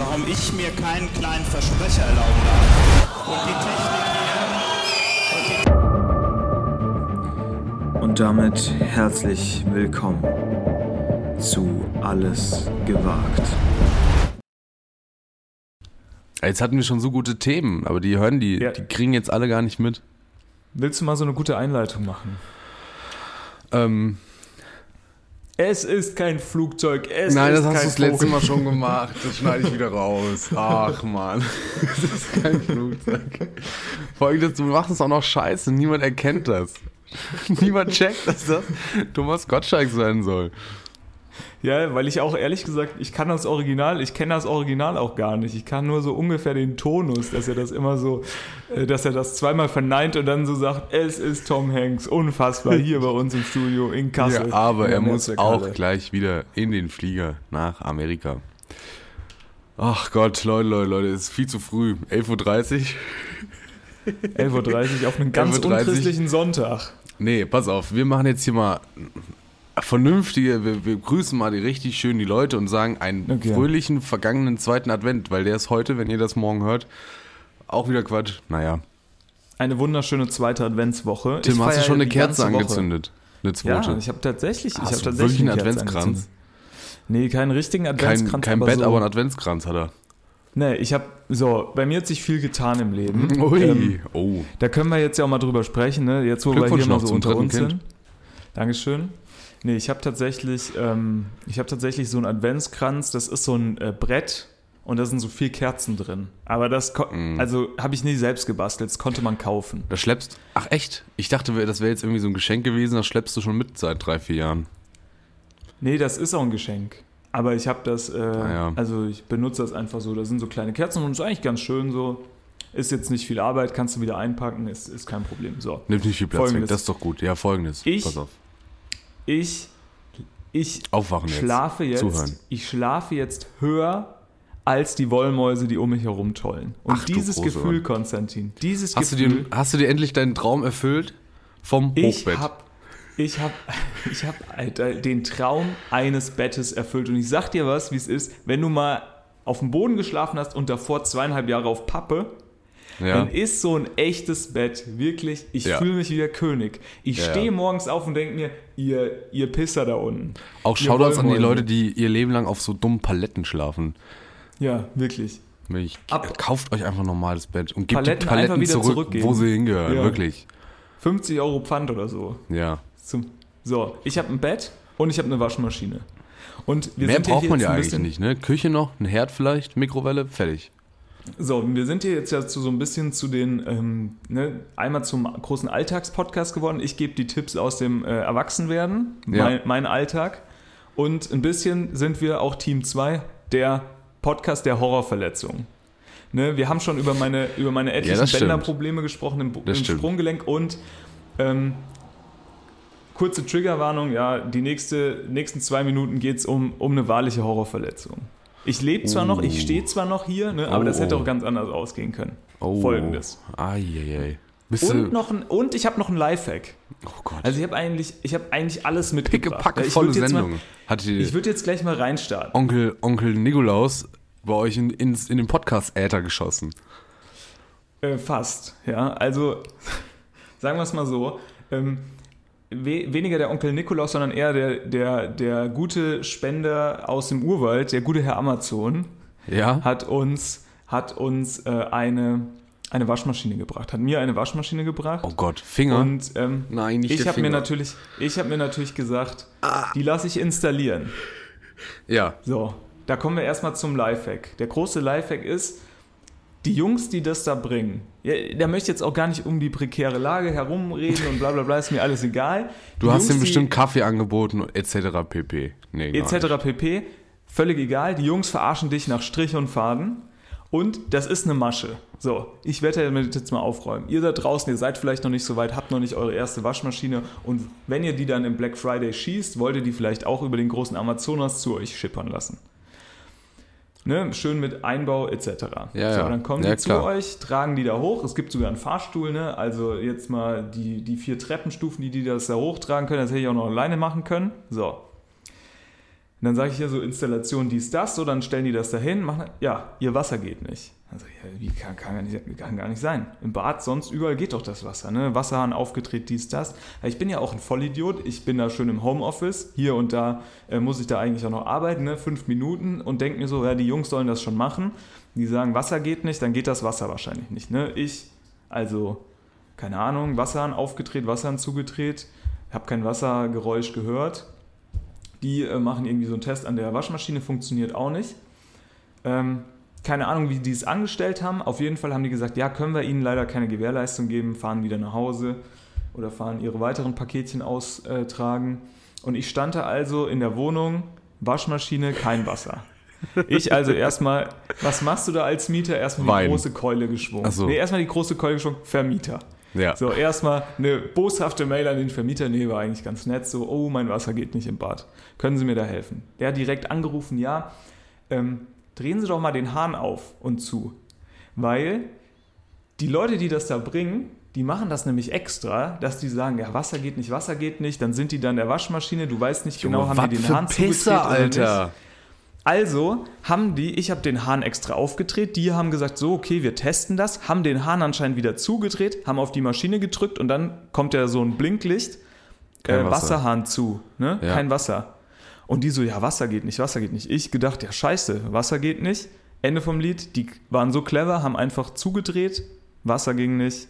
warum ich mir keinen kleinen Versprecher erlauben darf. Und die Technik hier. Und damit herzlich willkommen zu Alles gewagt. Jetzt hatten wir schon so gute Themen, aber die hören die, ja. die kriegen jetzt alle gar nicht mit. Willst du mal so eine gute Einleitung machen? Ähm, es ist kein Flugzeug, es Nein, ist das hast du das letzte Mal schon gemacht. Das schneide ich wieder raus. Ach man, es ist kein Flugzeug. Folgendes, du machst es auch noch scheiße. Niemand erkennt das. Niemand checkt, dass das Thomas Gottschalk sein soll. Ja, weil ich auch ehrlich gesagt, ich kann das Original, ich kenne das Original auch gar nicht. Ich kann nur so ungefähr den Tonus, dass er das immer so, äh, dass er das zweimal verneint und dann so sagt, es ist Tom Hanks, unfassbar, hier bei uns im Studio in Kassel. Ja, aber er muss auch gleich wieder in den Flieger nach Amerika. Ach Gott, Leute, Leute, Leute, es ist viel zu früh. 11.30 Uhr. 11.30 Uhr auf einen ganz unchristlichen Sonntag. Nee, pass auf, wir machen jetzt hier mal vernünftige, wir, wir, grüßen mal die richtig schön die Leute und sagen einen okay. fröhlichen vergangenen zweiten Advent, weil der ist heute, wenn ihr das morgen hört, auch wieder Quatsch. Naja. Eine wunderschöne zweite Adventswoche. Tim, ich hast du schon eine Kerze angezündet? Eine zweite? Ja, ich habe tatsächlich, ich habe tatsächlich wirklich einen Adventskranz. Nee, keinen richtigen Adventskranz. Kein, kein aber Bett, so aber einen Adventskranz hat er. Nee, ich habe so, bei mir hat sich viel getan im Leben. Ui, ähm, oh. Da können wir jetzt ja auch mal drüber sprechen, ne? Jetzt wo wir hier mal so unter uns kind. sind. Dankeschön. Nee, ich habe tatsächlich, ähm, ich habe tatsächlich so einen Adventskranz, das ist so ein äh, Brett und da sind so vier Kerzen drin. Aber das, mm. also habe ich nie selbst gebastelt, das konnte man kaufen. Das schleppst, ach echt? Ich dachte, das wäre jetzt irgendwie so ein Geschenk gewesen, das schleppst du schon mit seit drei, vier Jahren. Nee, das ist auch ein Geschenk. Aber ich habe das, äh, ah, ja. also ich benutze das einfach so. Da sind so kleine Kerzen und ist eigentlich ganz schön so. Ist jetzt nicht viel Arbeit, kannst du wieder einpacken, ist, ist kein Problem. So. Nimmt nicht viel Platz folgendes. weg, das ist doch gut. Ja, folgendes. Ich, Pass auf ich, ich Aufwachen schlafe jetzt, Zuhören. ich schlafe jetzt höher als die Wollmäuse, die um mich herumtollen. Und Ach, dieses Gefühl, Mann. Konstantin, dieses hast Gefühl. Du dir, hast du dir endlich deinen Traum erfüllt vom ich Hochbett? Hab, ich habe ich hab den Traum eines Bettes erfüllt. Und ich sag dir was, wie es ist, wenn du mal auf dem Boden geschlafen hast und davor zweieinhalb Jahre auf Pappe, ja. dann ist so ein echtes Bett wirklich, ich ja. fühle mich wie der König. Ich ja, stehe morgens auf und denke mir, ihr, ihr Pisser da unten. Auch Shoutouts an die Leute, die ihr Leben lang auf so dummen Paletten schlafen. Ja, wirklich. Ich, Ab, kauft euch einfach ein normales Bett und gebt Paletten die Paletten zurück, wo sie hingehören, wirklich. 50 Euro Pfand oder so. Ja. Zum, so, ich habe ein Bett und ich habe eine Waschmaschine. Und Mehr braucht man ja eigentlich nicht, ne? Küche noch, ein Herd vielleicht, Mikrowelle, fertig. So, wir sind hier jetzt ja zu, so ein bisschen zu den, ähm, ne, einmal zum großen Alltagspodcast geworden. Ich gebe die Tipps aus dem äh, Erwachsenwerden, ja. mein, mein, Alltag. Und ein bisschen sind wir auch Team 2, der Podcast der Horrorverletzungen. Ne, wir haben schon über meine, über meine etlichen ja, Bänderprobleme gesprochen im, im Sprunggelenk und ähm, kurze Triggerwarnung, ja, die nächste, nächsten zwei Minuten geht es um, um eine wahrliche Horrorverletzung. Ich lebe zwar oh. noch, ich stehe zwar noch hier, ne, aber oh. das hätte auch ganz anders ausgehen können. Oh. Folgendes. Eieiei. und, noch ein, und ich habe noch ein Lifehack. Oh Gott. Also ich habe eigentlich, hab eigentlich alles mitgebracht. Picke, packe, volle Sendung. Mal, ich würde jetzt gleich mal reinstarten. Onkel, Onkel Nikolaus bei euch in, in, in den Podcast-Äther geschossen. Äh, fast, ja. Also sagen wir es mal so. Ähm, we weniger der Onkel Nikolaus, sondern eher der, der, der gute Spender aus dem Urwald, der gute Herr Amazon, ja. hat uns, hat uns äh, eine, eine Waschmaschine gebracht, hat mir eine Waschmaschine gebracht. Oh Gott, Finger? Und ähm, Nein, nicht ich habe mir natürlich, ich habe mir natürlich gesagt, ah. die lasse ich installieren. Ja. So, da kommen wir erstmal zum Lifehack. Der große Lifehack ist, die Jungs, die das da bringen, ja, da möchte ich jetzt auch gar nicht um die prekäre Lage herumreden und bla bla bla, ist mir alles egal. Die du hast ihm bestimmt Kaffee angeboten etc. pp. Nee, etc. pp. Völlig egal. Die Jungs verarschen dich nach Strich und Faden. Und das ist eine Masche. So, ich werde damit jetzt mal aufräumen. Ihr da draußen, ihr seid vielleicht noch nicht so weit, habt noch nicht eure erste Waschmaschine und wenn ihr die dann im Black Friday schießt, wollt ihr die vielleicht auch über den großen Amazonas zu euch schippern lassen. Ne, schön mit Einbau etc. Ja, so, dann kommen ja, die klar. zu euch, tragen die da hoch. Es gibt sogar einen Fahrstuhl, ne? also jetzt mal die, die vier Treppenstufen, die die das da hochtragen können, das hätte ich auch noch alleine machen können. So. Und dann sage ich ja so Installation dies, das, so, dann stellen die das dahin, machen, ja, ihr Wasser geht nicht. Also, ja, wie kann, kann, gar nicht, kann gar nicht sein. Im Bad, sonst überall geht doch das Wasser, ne? Wasserhahn aufgedreht, dies, das. Ich bin ja auch ein Vollidiot, ich bin da schön im Homeoffice, hier und da äh, muss ich da eigentlich auch noch arbeiten, ne? Fünf Minuten und denke mir so, ja, die Jungs sollen das schon machen. Die sagen, Wasser geht nicht, dann geht das Wasser wahrscheinlich nicht, ne? Ich, also, keine Ahnung, Wasserhahn aufgedreht, Wasserhahn zugedreht, habe kein Wassergeräusch gehört die äh, machen irgendwie so einen Test an der Waschmaschine, funktioniert auch nicht. Ähm, keine Ahnung, wie die es angestellt haben. Auf jeden Fall haben die gesagt, ja, können wir ihnen leider keine Gewährleistung geben, fahren wieder nach Hause oder fahren ihre weiteren Paketchen austragen. Und ich stand da also in der Wohnung, Waschmaschine, kein Wasser. Ich also erstmal, was machst du da als Mieter? Erstmal die Wein. große Keule geschwungen. Ach so. Nee, erstmal die große Keule geschwungen, Vermieter. Ja. So, erstmal eine boshafte Mail an den Vermieter. Nee, war eigentlich ganz nett. So, oh, mein Wasser geht nicht im Bad. Können Sie mir da helfen? Der hat direkt angerufen, ja, ähm, drehen Sie doch mal den Hahn auf und zu. Weil die Leute, die das da bringen, die machen das nämlich extra, dass die sagen, ja, Wasser geht nicht, Wasser geht nicht. Dann sind die dann der Waschmaschine, du weißt nicht genau, haben die den Hahn zugedreht oder nicht. Also haben die, ich habe den Hahn extra aufgedreht, die haben gesagt, so, okay, wir testen das, haben den Hahn anscheinend wieder zugedreht, haben auf die Maschine gedrückt und dann kommt ja so ein Blinklicht, äh, Wasser. Wasserhahn zu, ne? Ja. Kein Wasser. Und die so, ja, Wasser geht nicht, Wasser geht nicht. Ich gedacht, ja, scheiße, Wasser geht nicht. Ende vom Lied, die waren so clever, haben einfach zugedreht, Wasser ging nicht.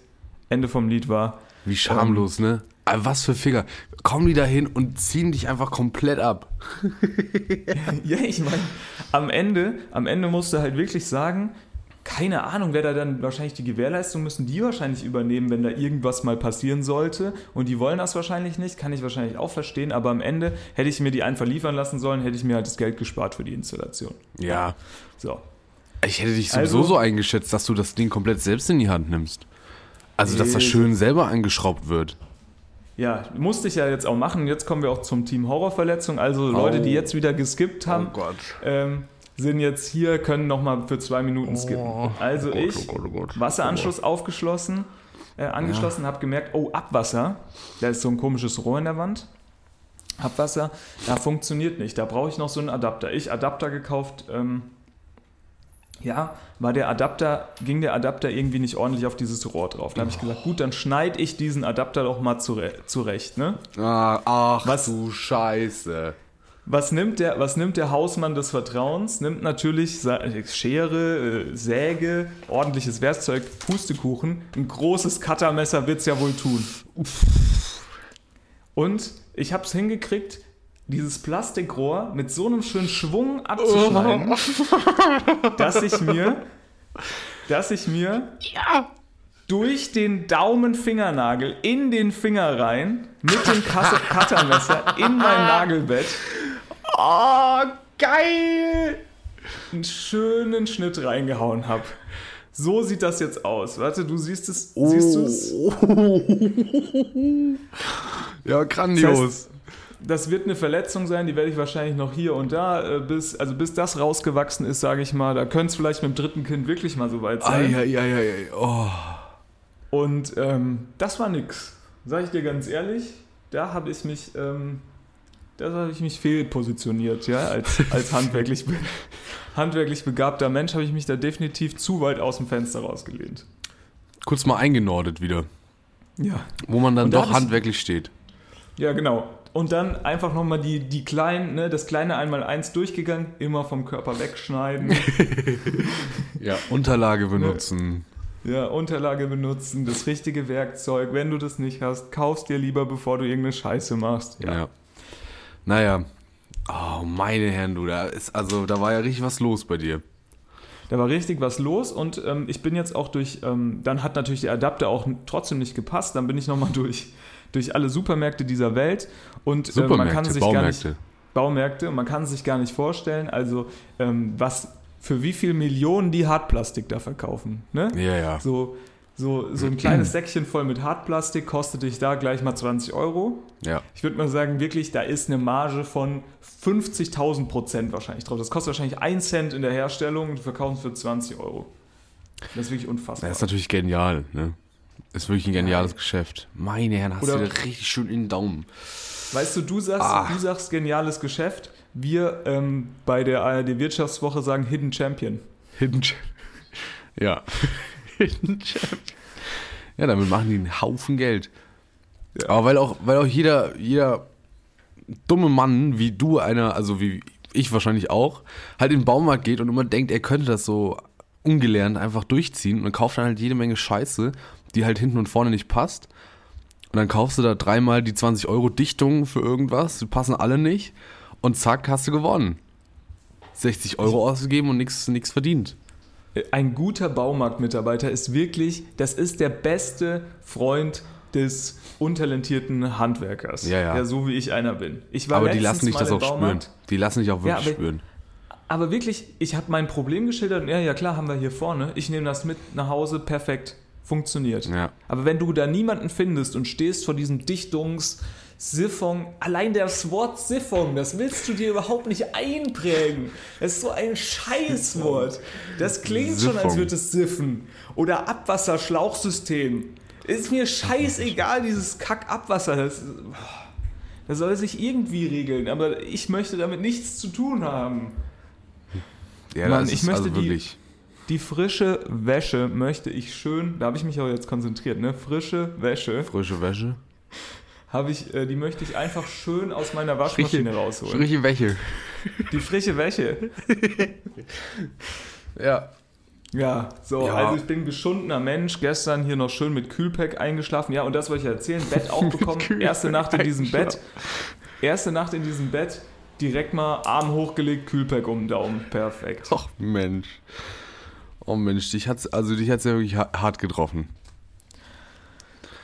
Ende vom Lied war, Wie schamlos, ne? Aber was für Finger. Kommen die da hin und ziehen dich einfach komplett ab. Ja, ich meine, am Ende, am Ende musst du halt wirklich sagen, keine Ahnung, wer da dann wahrscheinlich die Gewährleistung müssen die wahrscheinlich übernehmen, wenn da irgendwas mal passieren sollte. Und die wollen das wahrscheinlich nicht, kann ich wahrscheinlich auch verstehen. Aber am Ende hätte ich mir die einfach liefern lassen sollen, hätte ich mir halt das Geld gespart für die Installation. Ja. So. Ich hätte dich sowieso Also- so eingeschätzt, dass du das Ding komplett selbst in die Hand nimmst. Also, dass das schön selber angeschraubt wird. Ja, musste ich ja jetzt auch machen. Jetzt kommen wir auch zum Team Horrorverletzung. Also Leute, die jetzt wieder geskippt haben, Oh Gott. ähm, sind jetzt hier, können nochmal für zwei Minuten skippen. Also Oh Gott, ich, oh Gott, oh. Wasseranschluss aufgeschlossen, äh, angeschlossen, habe gemerkt, oh, Abwasser. Da ist so ein komisches Rohr in der Wand. Abwasser, da funktioniert nicht. Da brauche ich noch so einen Adapter. Ich Adapter gekauft. Ähm, ja, war der Adapter, ging der Adapter irgendwie nicht ordentlich auf dieses Rohr drauf. Da habe ich gesagt, gut, dann schneide ich diesen Adapter doch mal zure zurecht. Ne? Ah, ach Was- du Scheiße. Was nimmt, der, was nimmt der Hausmann des Vertrauens? Nimmt natürlich Schere, äh, Säge, ordentliches Werkzeug, Pustekuchen. Ein großes Cuttermesser wird es ja wohl tun. Und ich habe es hingekriegt, dieses Plastikrohr mit so einem schönen Schwung abzuschneiden, dass ich mir, dass ich mir durch den Daumenfingernagel in den Finger rein mit dem Cuttermesser in mein Nagelbett Oh, geil! einen schönen Schnitt reingehauen habe. So sieht das jetzt aus. Warte, du siehst es. Oh. Siehst du es? Ja, grandios. Das wird eine Verletzung sein, die werde ich wahrscheinlich noch hier und da, äh, bis, also bis das rausgewachsen ist, sage ich mal. Da könnte es vielleicht mit dem dritten Kind wirklich mal so weit sein. Eieieiei. Oh. Und ähm, das war nix. Sag ich dir ganz ehrlich, da habe ich mich, ähm, da habe ich mich fehlpositioniert, ja, als, als handwerklich, be handwerklich begabter Mensch habe ich mich da definitiv zu weit aus dem Fenster rausgelehnt. Kurz mal eingenordet wieder. Ja. Wo man dann Und doch handwerklich steht. Ja, genau. Und dann einfach nochmal die, die kleinen, ne, das kleine einmal-eins durchgegangen, immer vom Körper wegschneiden, Ja. Unterlage benutzen. ja, Unterlage benutzen, das richtige Werkzeug. Wenn du das nicht hast, kaufst dir lieber, bevor du irgendeine Scheiße machst. Ja. Naja. Oh, meine Herren, du, da ist, also, da war ja richtig was los bei dir. Da war richtig was los und ähm, ich bin jetzt auch durch, ähm, dann hat natürlich der Adapter auch trotzdem nicht gepasst, dann bin ich nochmal durch, durch alle Supermärkte dieser Welt und äh, man kann sich gar Baumärkte. nicht, Baumärkte, und man kann sich gar nicht vorstellen, also ähm, was, für wie viel Millionen die Hartplastik da verkaufen. Ne? Ja, ja. So, so, so ein kleines Säckchen voll mit Hartplastik kostet dich da gleich mal 20 Euro. Ja. Ich würde mal sagen, wirklich, da ist eine Marge von 50.000 Prozent wahrscheinlich drauf. Das kostet wahrscheinlich 1 Cent in der Herstellung und verkaufen es für 20 Euro. Das ist wirklich unfassbar. Das ist natürlich genial, ne? Ist wirklich ein geniales Geschäft. Meine Herren, hast Oder- du da richtig schön in den Daumen. Weißt du, du sagst, Ah. du sagst geniales Geschäft. wir ähm, bei der ARD Wirtschaftswoche sagen Hidden Champion. Hidden Champion. Ja. Hidden Champion. Ja, damit machen die einen Haufen Geld. Ja. Aber weil auch, weil auch jeder, jeder dumme Mann wie du, einer, also wie ich wahrscheinlich auch, halt in den Baumarkt geht und immer denkt, er könnte das so ungelernt einfach durchziehen und kauft dann halt jede Menge Scheiße, die halt hinten und vorne nicht passt. Und dann kaufst du da dreimal die 20 Euro Dichtung für irgendwas, die passen alle nicht und zack, hast du gewonnen. 60 Euro ausgegeben und nichts verdient. Ein guter Baumarktmitarbeiter ist wirklich, das ist der beste Freund des untalentierten Handwerkers. Ja, ja. ja so wie ich einer bin. Ich aber die lassen dich das auch Baumarkt. spüren. Die lassen dich auch wirklich ja, aber, spüren. Aber wirklich, ich habe mein Problem geschildert und ja, ja klar, haben wir hier vorne. Ich nehme das mit nach Hause, perfekt, funktioniert. Ja. Aber wenn du da niemanden findest und stehst vor diesem Dichtungs- Siphon, allein das Wort Siphon, das willst du dir überhaupt nicht einprägen. Das ist so ein Scheißwort. Das klingt Siphon. schon, als würde es siffen. Oder Abwasserschlauchsystem. Ist mir scheißegal, dieses Kackabwasser. Das, das soll sich irgendwie regeln, aber ich möchte damit nichts zu tun haben. Ja, Mann, ich möchte also die, die frische Wäsche möchte ich schön, da habe ich mich auch jetzt konzentriert, ne? Frische Wäsche. Frische Wäsche habe ich, äh, die möchte ich einfach schön aus meiner Waschmaschine frische, rausholen. Frische Wäsche. Die frische Wäsche. ja. Ja, so, ja. also ich bin geschundener Mensch, gestern hier noch schön mit Kühlpack eingeschlafen. Ja, und das wollte ich erzählen, Bett auch bekommen, erste Nacht in diesem Bett. Erste Nacht in diesem Bett, direkt mal Arm hochgelegt, Kühlpack um den Daumen, perfekt. Ach Mensch. Oh Mensch, dich hat's, also dich hat's ja wirklich hart getroffen.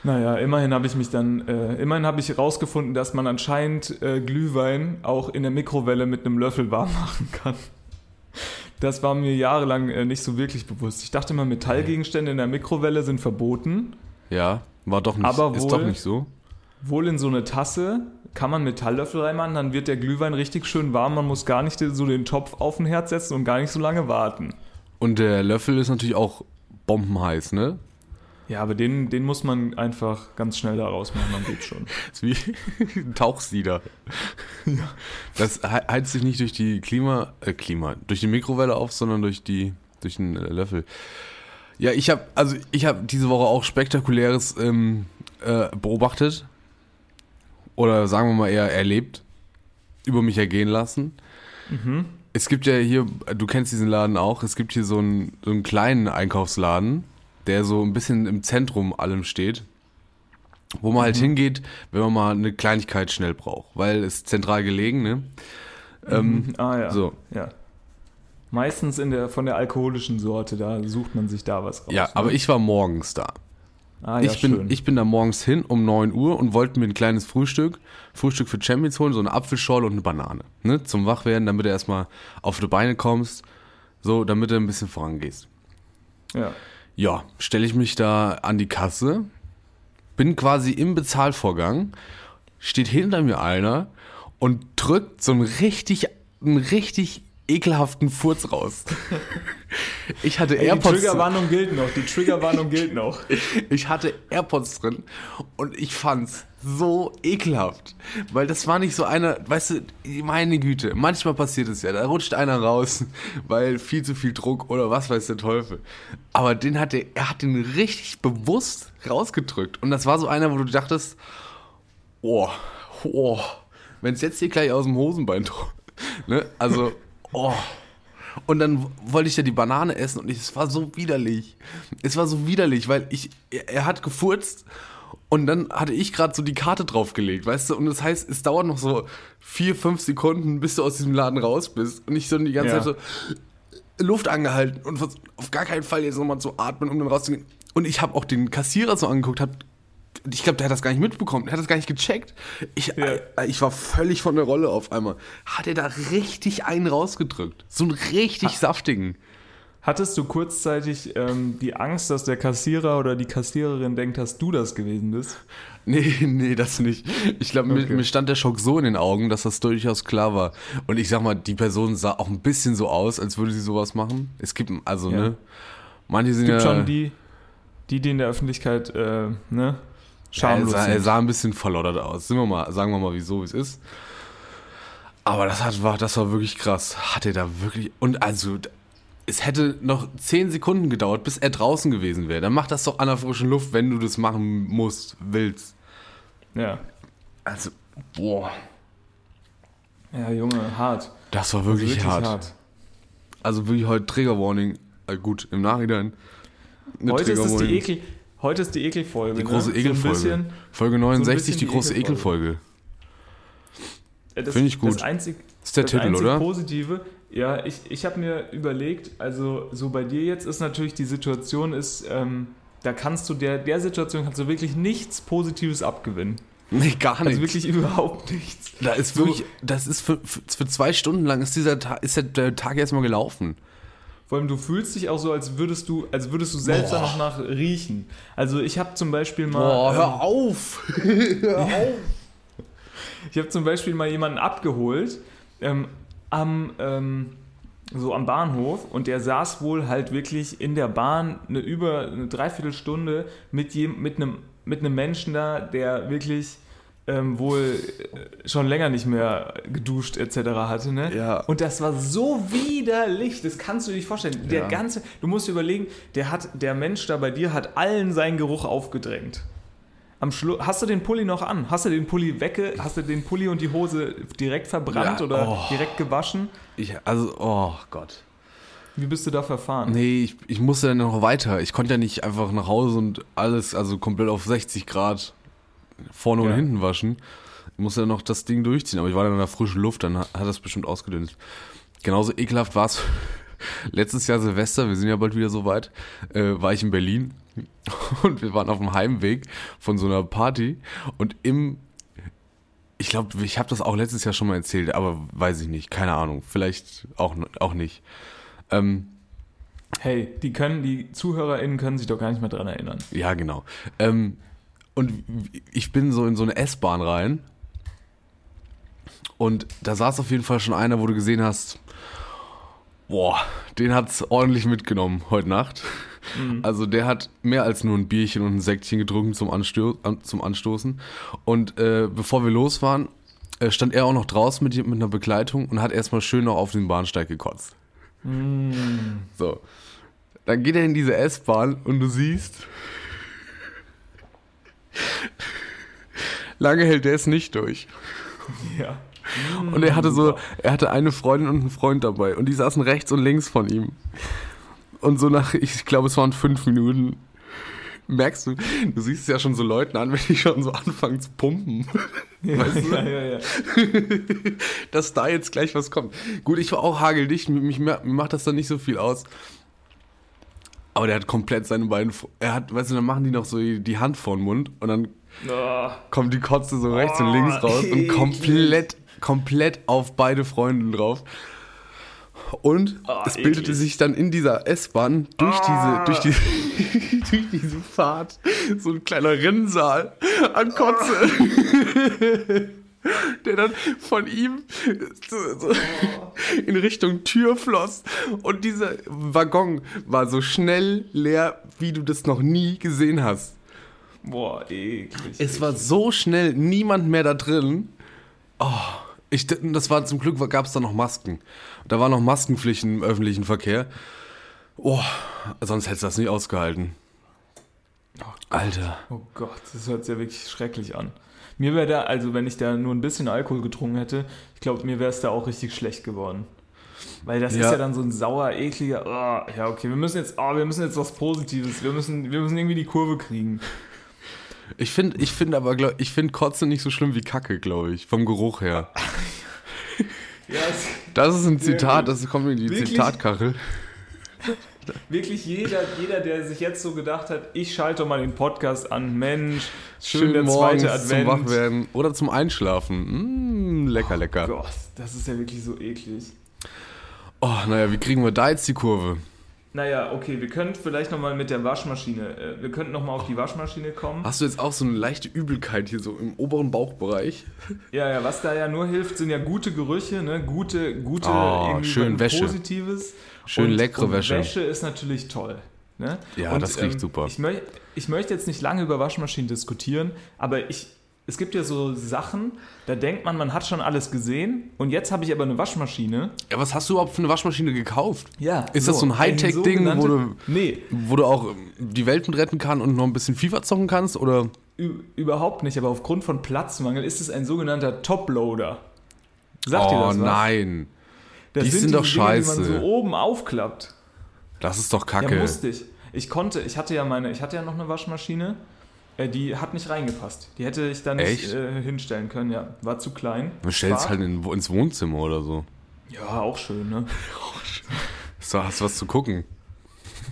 Naja, immerhin habe ich mich dann, äh, immerhin habe ich herausgefunden, dass man anscheinend äh, Glühwein auch in der Mikrowelle mit einem Löffel warm machen kann. Das war mir jahrelang äh, nicht so wirklich bewusst. Ich dachte immer, Metallgegenstände in der Mikrowelle sind verboten. Ja, war doch nicht, aber ist doch nicht so. Wohl in so eine Tasse kann man Metalllöffel reinmachen, dann wird der Glühwein richtig schön warm. Man muss gar nicht so den Topf auf den Herd setzen und gar nicht so lange warten. Und der Löffel ist natürlich auch bombenheiß, ne? Ja, aber den, den muss man einfach ganz schnell da rausmachen, dann geht's schon. Das ist wie ein Tauchsieder. Ja. Das heizt sich nicht durch die Klima, äh, Klima, durch die Mikrowelle auf, sondern durch die, durch den Löffel. Ja, ich habe also ich habe diese Woche auch spektakuläres ähm, äh, beobachtet oder sagen wir mal eher erlebt, über mich ergehen lassen. Mhm. Es gibt ja hier, du kennst diesen Laden auch, es gibt hier so einen, so einen kleinen Einkaufsladen der so ein bisschen im Zentrum allem steht. Wo man halt mhm. hingeht, wenn man mal eine Kleinigkeit schnell braucht, weil es zentral gelegen, ne? Ähm, mhm. ah ja. So. ja. Meistens in der, von der alkoholischen Sorte, da sucht man sich da was raus. Ja, ne? aber ich war morgens da. Ah, ja, ich, bin, schön. ich bin da morgens hin um 9 Uhr und wollte mir ein kleines Frühstück, Frühstück für Champions holen, so eine Apfelschorle und eine Banane. Ne? Zum Wachwerden, damit du erstmal auf die Beine kommst, so, damit du ein bisschen vorangehst. Ja. Ja, stelle ich mich da an die Kasse, bin quasi im Bezahlvorgang, steht hinter mir einer und drückt so einen richtig, einen richtig ekelhaften Furz raus. Ich hatte Ey, AirPods. Die Triggerwarnung gilt noch. Die Triggerwarnung gilt noch. Ich hatte AirPods drin und ich fand's so ekelhaft, weil das war nicht so einer, weißt du, meine Güte, manchmal passiert es ja, da rutscht einer raus, weil viel zu viel Druck oder was weiß der Teufel. Aber den hat er, er hat den richtig bewusst rausgedrückt und das war so einer, wo du dachtest, oh, oh, wenn es jetzt hier gleich aus dem Hosenbein, ne, also Oh. Und dann wollte ich ja die Banane essen und es war so widerlich. Es war so widerlich, weil ich, er, er hat gefurzt und dann hatte ich gerade so die Karte draufgelegt, weißt du? Und das heißt, es dauert noch so vier, fünf Sekunden, bis du aus diesem Laden raus bist. Und ich so die ganze ja. Zeit so Luft angehalten und auf gar keinen Fall jetzt nochmal zu atmen, um dann rauszugehen. Und ich habe auch den Kassierer so angeguckt, hab ich glaube, der hat das gar nicht mitbekommen, der hat das gar nicht gecheckt. Ich, ja. äh, ich war völlig von der Rolle auf einmal. Hat er da richtig einen rausgedrückt. So einen richtig ha saftigen. Hattest du kurzzeitig ähm, die Angst, dass der Kassierer oder die Kassiererin denkt, dass du das gewesen bist? Nee, nee, das nicht. Ich glaube, okay. mir, mir, stand der Schock so in den Augen, dass das durchaus klar war. Und ich sag mal, die Person sah auch ein bisschen so aus, als würde sie sowas machen. Es gibt, also, ja. ne? Manche sind es gibt ja. schon die, die, die in der Öffentlichkeit, äh, ne? Schamlos. Er sah, er sah ein bisschen verloddert aus. Sind wir mal, sagen wir mal, wieso, wie es ist. Aber das hat, war, das war wirklich krass. Hat er da wirklich. Und also, es hätte noch 10 Sekunden gedauert, bis er draußen gewesen wäre. Dann mach das doch an der frischen Luft, wenn du das machen musst, willst. Ja. Also, boah. Ja, Junge, hart. Das war Also wirklich, hart. Also wirklich heute Triggerwarning. Äh, gut, im Nachhinein. Heute ist es die. Ekel. Heute ist die Ekelfolge. Die große ne? So Ekelfolge. bisschen, Folge 69, bisschen die die große Ekelfolge. Ekelfolge. Finde ich gut. Das einzig, ist der das Titel, oder? Positive. Ja, ich, ich habe mir überlegt, also so bei dir jetzt ist natürlich die Situation ist, ähm, da kannst du der, der Situation kannst du wirklich nichts Positives abgewinnen. Nee, gar nicht. Also wirklich überhaupt nichts. da ist so- wirklich, das ist für, für, für zwei Stunden lang ist dieser Tag, ist der, der Tag erstmal gelaufen. Vor allem, du fühlst dich auch so, als würdest du, als würdest du selbst Boah. noch nach riechen. Also ich habe zum Beispiel mal. ähm, auf! hör auf! Ich habe zum Beispiel mal jemanden abgeholt ähm, am, ähm, so am Bahnhof und der saß wohl halt wirklich in der Bahn eine über eine Dreiviertelstunde mit, jem, mit, einem, mit einem Menschen da, der wirklich ähm, wohl äh, schon länger nicht mehr geduscht etc. hatte. Ne? Ja. Und das war so widerlich, das kannst du dir nicht vorstellen. Der Ja. ganze, du musst dir überlegen, der, hat, der Mensch da bei dir hat allen seinen Geruch aufgedrängt. Am Schluss, hast du den Pulli noch an? Hast du den Pulli wegge, hast du den Pulli und die Hose direkt verbrannt Ja, oder oh. direkt gewaschen? Ich, also, oh Gott. Wie bist du da verfahren? Nee, ich, ich musste dann noch weiter. Ich konnte ja nicht einfach nach Hause und alles, also komplett auf 60 Grad vorne und Ja. hinten waschen. Ich musste dann noch das Ding durchziehen, aber ich war dann in der frischen Luft, dann hat hat das bestimmt ausgedünnt. Genauso ekelhaft war es letztes Jahr Silvester, wir sind ja bald wieder so weit, äh, war ich in Berlin und wir waren auf dem Heimweg von so einer Party und im ich glaube, ich habe das auch letztes Jahr schon mal erzählt, aber weiß ich nicht, keine Ahnung, vielleicht auch, auch nicht. Ähm, Hey, die können, die ZuhörerInnen können sich doch gar nicht mehr dran erinnern. Ja, genau. Ähm, und ich bin so in so eine S-Bahn rein. Und da saß auf jeden Fall schon einer, wo du gesehen hast, boah, den hat's ordentlich mitgenommen heute Nacht. Also der hat mehr als nur ein Bierchen und ein Säckchen getrunken zum, Ansto an, zum Anstoßen. Und äh, bevor wir los waren, äh, stand er auch noch draußen mit, mit einer Begleitung und hat erstmal schön noch auf den Bahnsteig gekotzt. So. Dann geht er in diese S-Bahn und du siehst, lange hält er es nicht durch. Ja. Und er hatte so, er hatte eine Freundin und einen Freund dabei und die saßen rechts und links von ihm. Und so nach, ich glaube, es waren fünf Minuten, merkst du, du siehst es ja schon so Leuten an, wenn die schon so anfangen zu pumpen, Ja, Weißt du? ja, ja, ja. dass da jetzt gleich was kommt. Gut, ich war auch hageldicht, mich, mich, mir macht das dann nicht so viel aus. Aber der hat komplett seine beiden, er hat, weißt du, dann machen die noch so die Hand vor den Mund und dann Oh, kommt die Kotze so rechts und Oh, links raus und komplett, komplett auf beide Freunde drauf. Und Oh, es bildete eklig. sich dann in dieser S-Bahn durch diese, durch diese, durch diese Fahrt so ein kleiner Rinnsal an Kotze. Der dann von ihm so, so in Richtung Tür floss. Und dieser Waggon war so schnell leer, wie du das noch nie gesehen hast. boah, eklig. Es war so schnell niemand mehr da drin. Oh, ich, das war zum Glück gab es da noch Masken. Da war noch Maskenpflicht im öffentlichen Verkehr. Oh, sonst hättest du das nicht ausgehalten. Alter. Oh Gott, das hört sich ja wirklich schrecklich an. Mir wäre da, also wenn ich da nur ein bisschen Alkohol getrunken hätte, ich glaube, mir wäre es da auch richtig schlecht geworden. Weil das Ja. ist ja dann so ein sauer, ekliger, oh, ja okay, wir müssen jetzt, oh, wir müssen jetzt was Positives, wir müssen, wir müssen irgendwie die Kurve kriegen. Ich finde ich find aber, glaub, ich finde Kotze nicht so schlimm wie Kacke, glaube ich, vom Geruch her. Ja, es, Das ist ein Zitat, das kommt in die Wirklich? Zitatkachel. Wirklich jeder, jeder, der sich jetzt so gedacht hat, ich schalte mal den Podcast an, Mensch, schön, der zweite morgens zum Advent. Wachwerden oder zum Einschlafen. Mm, lecker, lecker. Gott, das ist ja wirklich so eklig. Oh, naja, wie kriegen wir da jetzt die Kurve? Naja, okay, wir können vielleicht nochmal mit der Waschmaschine, äh, wir könnten nochmal auf die Waschmaschine kommen. Hast du jetzt auch so eine leichte Übelkeit hier so im oberen Bauchbereich? Ja, ja, was da ja nur hilft, sind ja gute Gerüche, ne? Gute, gute, Oh, irgendwie schön Wäsche. Positives. Schön leckere und Wäsche. Wäsche ist natürlich toll. Ne? Ja, das riecht super. Ich, möch, ich möchte jetzt nicht lange über Waschmaschinen diskutieren, aber ich, es gibt ja so Sachen, da denkt man, man hat schon alles gesehen und jetzt habe ich aber eine Waschmaschine. Ja, was hast du überhaupt für eine Waschmaschine gekauft? Ja. Ist das so ein Hightech-Ding, wo du, Nee, wo du auch die Welt mit retten kannst und noch ein bisschen FIFA zocken kannst? Oder? ü- überhaupt nicht, aber aufgrund von Platzmangel ist es ein sogenannter Toploader. Sagt oh das was? nein. Das die sind doch diese Dinger, scheiße. Die man so oben aufklappt. Das ist doch Ja, kacke. musste ich. Ich konnte, ich hatte ja meine, ich hatte ja noch eine Waschmaschine, äh, die hat nicht reingepasst. Die hätte ich da nicht äh, hinstellen können, ja. War zu klein. Man stellt es halt in, ins Wohnzimmer oder so. Ja, auch schön, ne? So, hast du was zu gucken.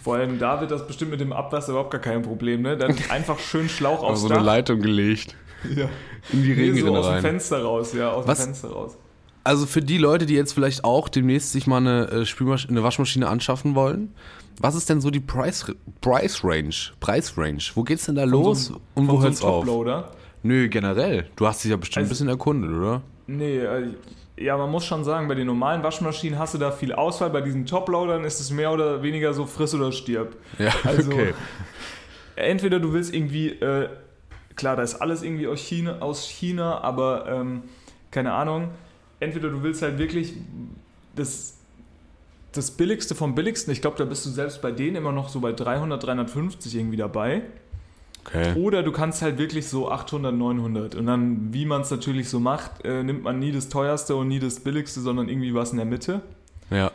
Vor allem da wird das bestimmt mit dem Abwasser überhaupt gar kein Problem, ne? Dann einfach schön Schlauch aufs so Dach. eine Leitung gelegt. Ja. In die Nee, so Regenrinne aus dem rein. Fenster raus, ja, aus Was? dem Fenster raus. Also für die Leute, die jetzt vielleicht auch demnächst sich mal eine, äh, Spülmasch eine Waschmaschine anschaffen wollen, was ist denn so die Price, Price Range? Preis Range? Wo geht's denn da los so, und wo hört's so einem auf? Toploader. Nö, generell. Du hast dich ja bestimmt ein Also- bisschen erkundet, oder? Nee, äh, ja, man muss schon sagen, bei den normalen Waschmaschinen hast du da viel Auswahl. Bei diesen Toploadern ist es mehr oder weniger so friss oder stirb. Ja, Also, okay. entweder du willst irgendwie, äh, klar, da ist alles irgendwie aus China, aus China aber ähm, keine Ahnung, entweder du willst halt wirklich das, das Billigste vom Billigsten, ich glaube, da bist du selbst bei denen immer noch so bei 300, 350 irgendwie dabei. okay. Oder du kannst halt wirklich so 800, 900. Und dann, wie man es natürlich so macht, äh, nimmt man nie das teuerste und nie das billigste, sondern irgendwie was in der Mitte. Ja.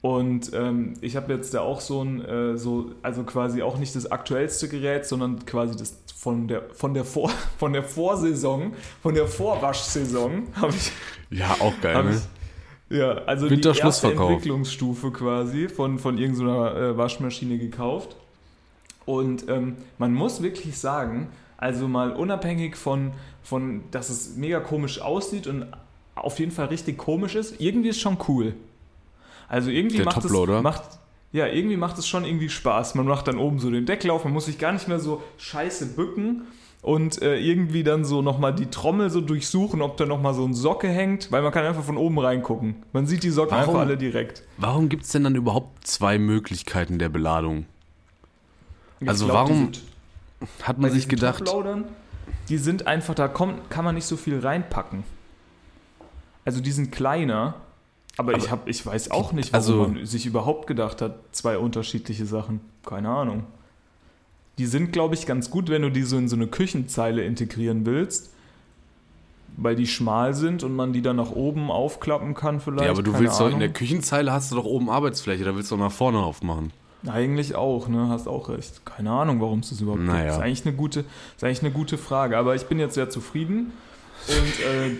Und ähm, ich habe jetzt da auch so ein, äh, so, also quasi auch nicht das aktuellste Gerät, sondern quasi das von der, von der, Vor, von der Vorsaison, von der Vorwaschsaison habe ich, Ja, auch geil, ne? ich ja, also die erste. Entwicklungsstufe quasi von, von irgendeiner äh, Waschmaschine gekauft. Und ähm, man muss wirklich sagen, also mal unabhängig von, von, dass es mega komisch aussieht und auf jeden Fall richtig komisch ist, irgendwie ist schon cool. Also irgendwie Der macht es macht ja irgendwie macht es schon irgendwie Spaß. Man macht dann oben so den Deckel auf, man muss sich gar nicht mehr so scheiße bücken und äh, irgendwie dann so nochmal die Trommel so durchsuchen, ob da nochmal so ein Socke hängt, weil man kann einfach von oben reingucken. Man sieht die Socken Warum? einfach alle direkt. Warum gibt's denn dann überhaupt zwei Möglichkeiten der Beladung? Ich Also glaub, warum Hat man sich gedacht, die sind einfach, da kommt, kann man nicht so viel reinpacken. Also die sind kleiner, aber, ich, hab, ich weiß auch nicht, warum also- man sich überhaupt gedacht hat, zwei unterschiedliche Sachen. Keine Ahnung. Die sind, glaube ich, ganz gut, wenn du die so in so eine Küchenzeile integrieren willst, weil die schmal sind und man die dann nach oben aufklappen kann vielleicht. ja, aber du keine willst doch in Ahnung. der Küchenzeile hast du doch oben Arbeitsfläche, da willst du doch nach vorne aufmachen. Eigentlich auch, ne? Hast auch recht. Keine Ahnung, warum es das überhaupt Naja. gibt. Ist eigentlich, eine gute, ist eigentlich eine gute Frage. Aber ich bin jetzt sehr zufrieden. Und äh,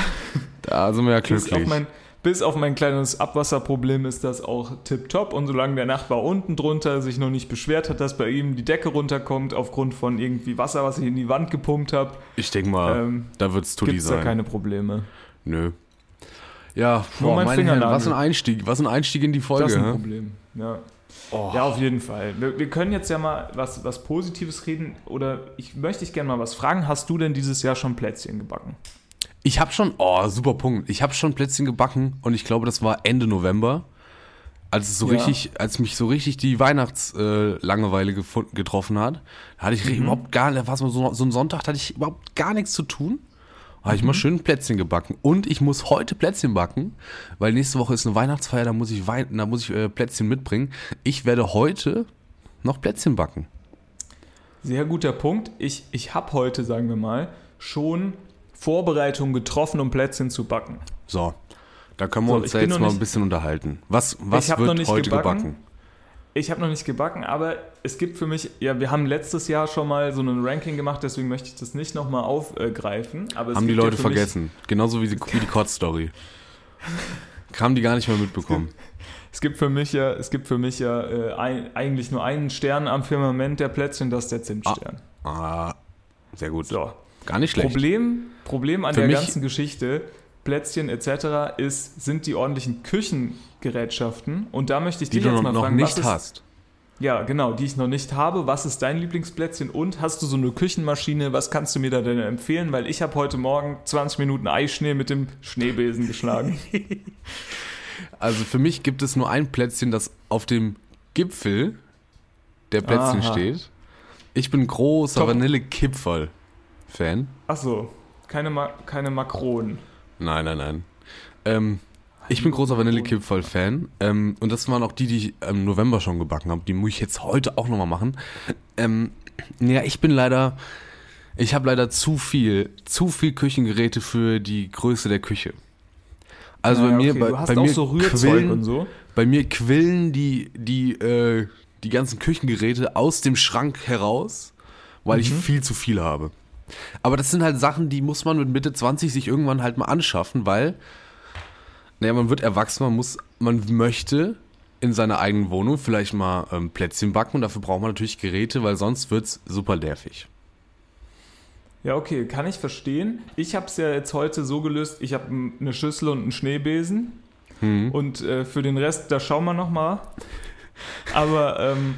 Da sind wir ja bis, auf glücklich. mein, bis auf mein kleines Abwasserproblem ist das auch tipptopp. Und solange der Nachbar unten drunter sich noch nicht beschwert hat, dass bei ihm die Decke runterkommt aufgrund von irgendwie Wasser, was ich in die Wand gepumpt habe, ich denke mal, ähm, da gibt es da sein. keine Probleme. Nö. Ja, boah, mein Fingernagel. was ein Einstieg, was ein Einstieg in die Das Folge. ist ein hä? Problem. Ja. Oh. Ja, auf jeden Fall. Wir, wir können jetzt ja mal was, was Positives reden oder ich möchte dich gerne mal was fragen. Hast du denn dieses Jahr schon Plätzchen gebacken? Ich habe schon, oh, super Punkt. Ich habe schon Plätzchen gebacken und ich glaube, das war Ende November, als es so Ja. richtig, als mich so richtig die Weihnachtslangeweile äh, getroffen hat. Da hatte ich Mhm. überhaupt gar, da war so, so ein Sonntag, da hatte ich überhaupt gar nichts zu tun. Da habe ich Mhm. mal schön Plätzchen gebacken und ich muss heute Plätzchen backen, weil nächste Woche ist eine Weihnachtsfeier, da muss ich Wein, da muss ich äh, Plätzchen mitbringen. Ich werde heute noch Plätzchen backen. Sehr guter Punkt. Ich, ich habe heute, sagen wir mal, schon Vorbereitungen getroffen, um Plätzchen zu backen. So, da können wir So, uns ja jetzt mal ein nicht- bisschen unterhalten. Was, was wird heute gebacken. gebacken? Ich habe noch nicht gebacken, aber es gibt für mich, ja, wir haben letztes Jahr schon mal so ein Ranking gemacht, deswegen möchte ich das nicht nochmal aufgreifen. Aber Haben die gibt ja Leute für mich- vergessen. Genauso wie die, wie die Kotz-Story. Haben die gar nicht mehr mitbekommen. Es gibt für mich ja, es gibt für mich ja äh, ein, eigentlich nur einen Stern am Firmament der Plätzchen, das ist der Zimtstern. Ah, sehr gut. So. Gar nicht schlecht. Problem, Problem an Für der ganzen Geschichte, Plätzchen etc., ist, sind die ordentlichen Küchengerätschaften. Und da möchte ich die dich du jetzt noch, mal noch fragen, nicht was ist, hast. Ja, genau, die ich noch nicht habe. Was ist dein Lieblingsplätzchen und hast du so eine Küchenmaschine? Was kannst du mir da denn empfehlen? Weil ich habe heute Morgen 20 Minuten Eischnee mit dem Schneebesen geschlagen. Also für mich gibt es nur ein Plätzchen, das auf dem Gipfel der Plätzchen Aha. steht. Ich bin großer Top. Fan. Ach so, keine, Ma keine Makronen. Nein, nein, nein. Ähm, ich bin großer Vanillekipferl-Fan. Ähm, und das waren auch die, die ich im November schon gebacken habe. Die muss ich jetzt heute auch nochmal machen. Ähm, ja, ich bin leider. Ich habe leider zu viel, zu viel Küchengeräte für die Größe der Küche. Also Ja, bei mir, okay, bei, du hast bei auch mir so Rührzeug quillen, und so. bei mir quillen die, die, äh, die ganzen Küchengeräte aus dem Schrank heraus, weil ich Mhm. viel zu viel habe. Aber das sind halt Sachen, die muss man mit Mitte 20 sich irgendwann halt mal anschaffen, weil, naja, man wird erwachsen, man muss, man möchte in seiner eigenen Wohnung vielleicht mal ähm, Plätzchen backen und dafür braucht man natürlich Geräte, weil sonst wird's super nervig. Ja, okay, kann ich verstehen. Ich habe es ja jetzt heute so gelöst, ich habe eine Schüssel und einen Schneebesen. Und äh, für den Rest, da schauen wir nochmal. Aber ähm,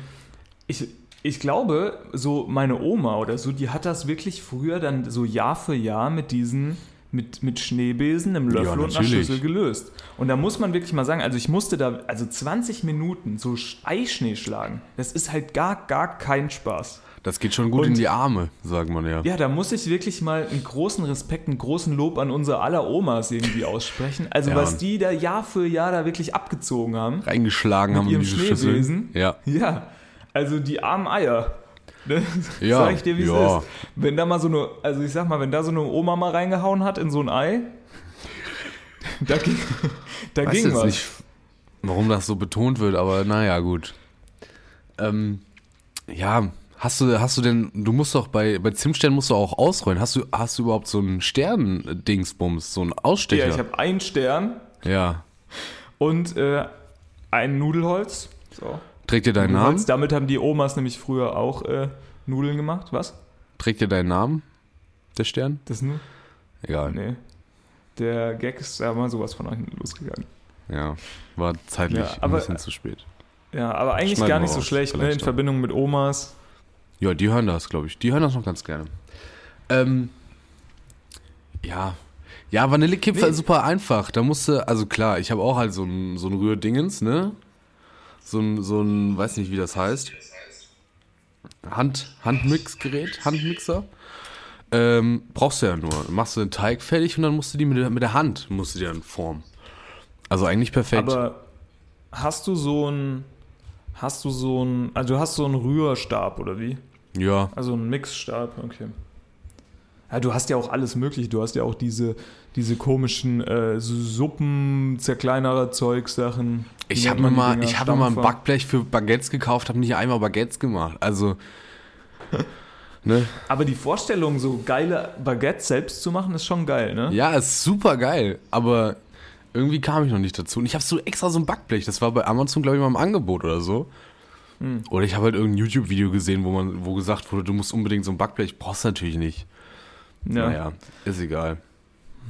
ich, ich glaube, so meine Oma oder so, die hat das wirklich früher dann so Jahr für Jahr mit diesen, mit, mit Schneebesen, einem Löffel und einer. Schüssel gelöst. Und da muss man wirklich mal sagen, also ich musste da, also 20 Minuten so Eischnee schlagen. Das ist halt gar, gar kein Spaß. Das geht schon gut Und- in die Arme, sagt man ja. Ja, da muss ich wirklich mal einen großen Respekt, einen großen Lob an unsere aller Omas irgendwie aussprechen. Also Ja. was die da Jahr für Jahr da wirklich abgezogen haben. Reingeschlagen haben in diese Schneebesen? Schüssel. Ja. Ja, also die armen Eier. Ne? Ja, Sag ich dir, wie ja. es ist. Wenn da mal so eine, also ich sag mal, wenn da so eine Oma mal reingehauen hat in so ein Ei, da ging, da weiß ging jetzt was. nicht, warum das so betont wird, aber naja, gut. Ähm, ja, hast du, hast du denn, du musst doch bei, bei Zimtsternen musst du auch ausrollen. Hast du, hast du überhaupt so einen Stern-Dingsbums, so einen Ausstecher? Ja, ich habe einen Stern ja. und äh, ein Nudelholz. So. Trägt dir deinen Namen? Damit haben die Omas nämlich früher auch äh, Nudeln gemacht. Was? Trägt dir deinen Namen? Der Stern? Das nur? Egal. Nee. Der Gag ist ja mal sowas von hinten losgegangen. Ja. War zeitlich Ja, aber- ein bisschen zu spät. Ja, aber eigentlich Schneiden gar nicht so raus, schlecht, ne? In. Verbindung mit Omas. Ja, die hören das, glaube ich. Die hören das noch ganz gerne. Ähm, ja. Ja, Vanillekipferl Nee. ist super einfach. Da musste, also klar, ich habe auch halt so ein, so ein Rührdingens, ne? So ein, so ein, weiß nicht, wie das heißt. Hand, Handmixgerät, Handmixer. Ähm, brauchst du ja nur. Machst du den Teig fertig und dann musst du die mit der, mit der Hand, musst du die dann formen. Also eigentlich perfekt. Aber hast du so ein. Hast du so ein. Also du hast so einen Rührstab oder wie? ja. Also einen Mixstab, okay. Ja, du hast ja auch alles möglich. Du hast ja auch diese, diese komischen äh, Suppen, zerkleinerer Zeugsachen. Ich habe mir mal, Dinger? ich habe mal ein. Backblech für Baguettes gekauft, habe nicht einmal Baguettes gemacht. Also, ne? Aber die Vorstellung, so geile Baguettes selbst zu machen, ist schon geil, ne? Ja, ist super geil, aber irgendwie kam ich noch nicht dazu. Und ich habe so extra so ein Backblech, das war bei Amazon, glaube ich, mal im Angebot oder so. Hm. Oder ich habe halt irgendein YouTube-Video gesehen, wo man, wo gesagt wurde, du musst unbedingt so ein Backblech, brauchst du natürlich nicht. Ja. Naja, ist egal.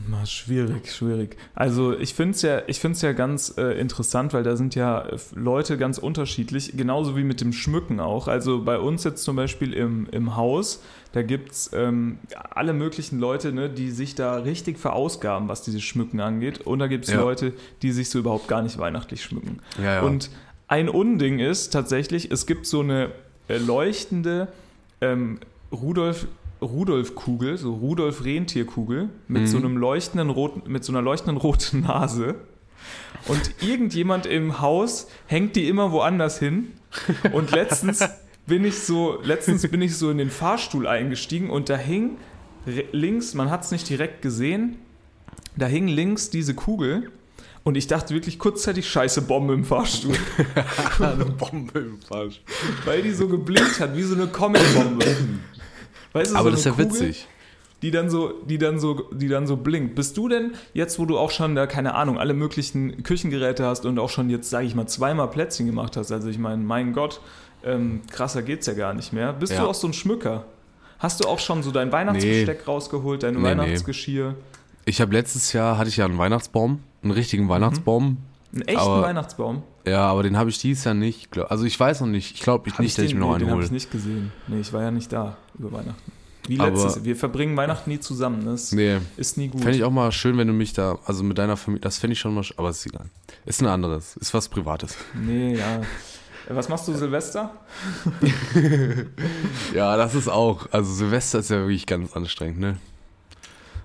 Na, schwierig, schwierig. Also ich finde es ja, ich find's ja ganz äh, interessant, weil da sind ja Leute ganz unterschiedlich, genauso wie mit dem Schmücken auch. Also bei uns jetzt zum Beispiel im, im Haus, da gibt es ähm, alle möglichen Leute, ne, die sich da richtig verausgaben, was dieses Schmücken angeht. Und da gibt es Ja. Leute, die sich so überhaupt gar nicht weihnachtlich schmücken. Ja, ja. Und ein Unding ist tatsächlich, es gibt so eine äh, leuchtende ähm, Rudolf Rudolf-Kugel, so Rudolf-Rentierkugel mit Mhm. so einem leuchtenden roten, mit so einer leuchtenden roten Nase. Und irgendjemand im Haus hängt die immer woanders hin. Und letztens bin ich so, letztens bin ich so in den Fahrstuhl eingestiegen und da hing links, man hat es nicht direkt gesehen, da hing links diese Kugel. Und ich dachte wirklich kurzzeitig, scheiße Bombe im Fahrstuhl. Eine Bombe im Falsch. Weil die so geblinkt hat, wie so eine Comic-Bombe. Weißt du, Aber so das ist ja Kugel, witzig. Die dann, so, die, dann so, die dann so blinkt. Bist du denn, jetzt wo du auch schon da, keine Ahnung, alle möglichen Küchengeräte hast und auch schon jetzt, sage ich mal, zweimal Plätzchen gemacht hast, also ich meine, mein Gott, ähm, krasser geht's ja gar nicht mehr. Bist Ja. du auch so ein Schmücker? Hast du auch schon so dein Weihnachtsbesteck rausgeholt, dein Nee, nee. Weihnachtsgeschirr? Ich habe letztes Jahr, hatte ich ja einen Weihnachtsbaum, einen Mhm. richtigen Weihnachtsbaum. Einen echten Aber- Weihnachtsbaum? Ja, aber den habe ich dieses Jahr nicht. Also ich weiß noch nicht. Ich glaube Hab nicht, dass ich den, mir noch nee, den einen habe hole. ich nicht gesehen. Nee, ich war ja nicht da über Weihnachten. Wie Aber- letztes Wir verbringen Weihnachten nie zusammen. Das Nee, ist nie gut. fände ich auch mal schön, wenn du mich da, also mit deiner Familie, das fände ich schon mal, aber ist egal. Ist ein anderes, ist was Privates. Nee, ja. Was machst du Silvester? Ja, das ist auch. Also Silvester ist ja wirklich ganz anstrengend, ne?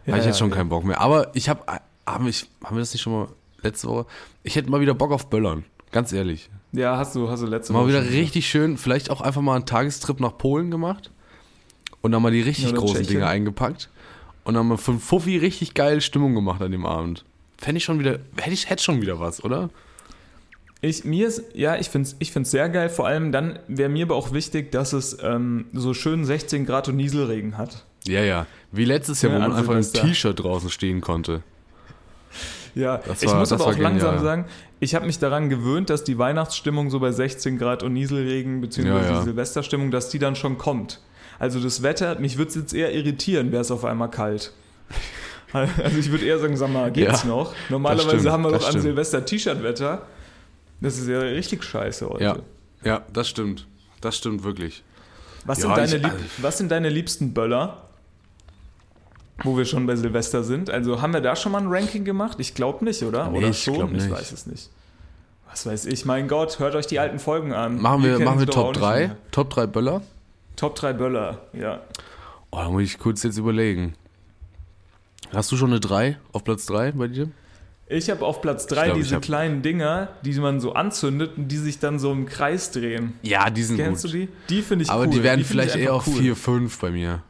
Ja, habe ich jetzt schon ja. keinen Bock mehr. Aber ich habe, haben, wir das nicht schon mal letzte Woche? Ich hätte mal wieder Bock auf Böllern. Ganz ehrlich. Ja, hast du, hast du letzte Mal Woche wieder schon richtig schön, vielleicht auch einfach mal einen Tagestrip nach Polen gemacht. Und dann mal die richtig Ja, großen. Dinge eingepackt. Und dann mal von Fuffi richtig geil Stimmung gemacht an dem Abend. Fände ich schon wieder, hätte ich hätte schon wieder was, oder? Ich, mir ist, ja, ich finde es ich find's sehr geil. Vor allem dann wäre mir aber auch wichtig, dass es ähm, so schön 16 Grad und Nieselregen hat. Ja, ja. Wie letztes Jahr, Ja, wo man an einfach im Silvester. T-Shirt draußen stehen konnte. Ja, Das ich war- muss das aber war auch langsam genial. sagen, ich habe mich daran gewöhnt, dass die Weihnachtsstimmung so bei 16 Grad und Nieselregen, beziehungsweise Ja, ja. die Silvesterstimmung, dass die dann schon kommt. Also das Wetter, mich würde es jetzt eher irritieren, wäre es auf einmal kalt. Also ich würde eher sagen, sag mal, geht's Ja, noch? Normalerweise stimmt, haben wir doch an stimmt. Silvester T-Shirt-Wetter. Das ist ja richtig scheiße heute. Ja. Ja, das stimmt. Das stimmt wirklich. Was, Ja, sind deine ich- lieb was sind deine liebsten Böller? Wo wir schon bei Silvester sind. Also haben wir da schon mal ein Ranking gemacht? Ich glaube nicht, oder? Nee, oder ich schon? glaub Ich nicht. weiß es nicht. Was weiß ich, mein Gott, hört euch die alten Folgen an. Machen wir, machen wir Top nicht 3? mehr. Top 3 Böller? Top 3 Böller, ja. Oh, da muss ich kurz jetzt überlegen. Hast du schon eine 3 auf Platz 3 bei dir? Ich habe auf Platz 3 glaub, diese kleinen Dinger, die man so anzündet und die sich dann so im Kreis drehen. Ja, die sind Kennst gut. du die? Die finde ich aber cool. die werden ich vielleicht eher auf cool. 4, 5 bei mir.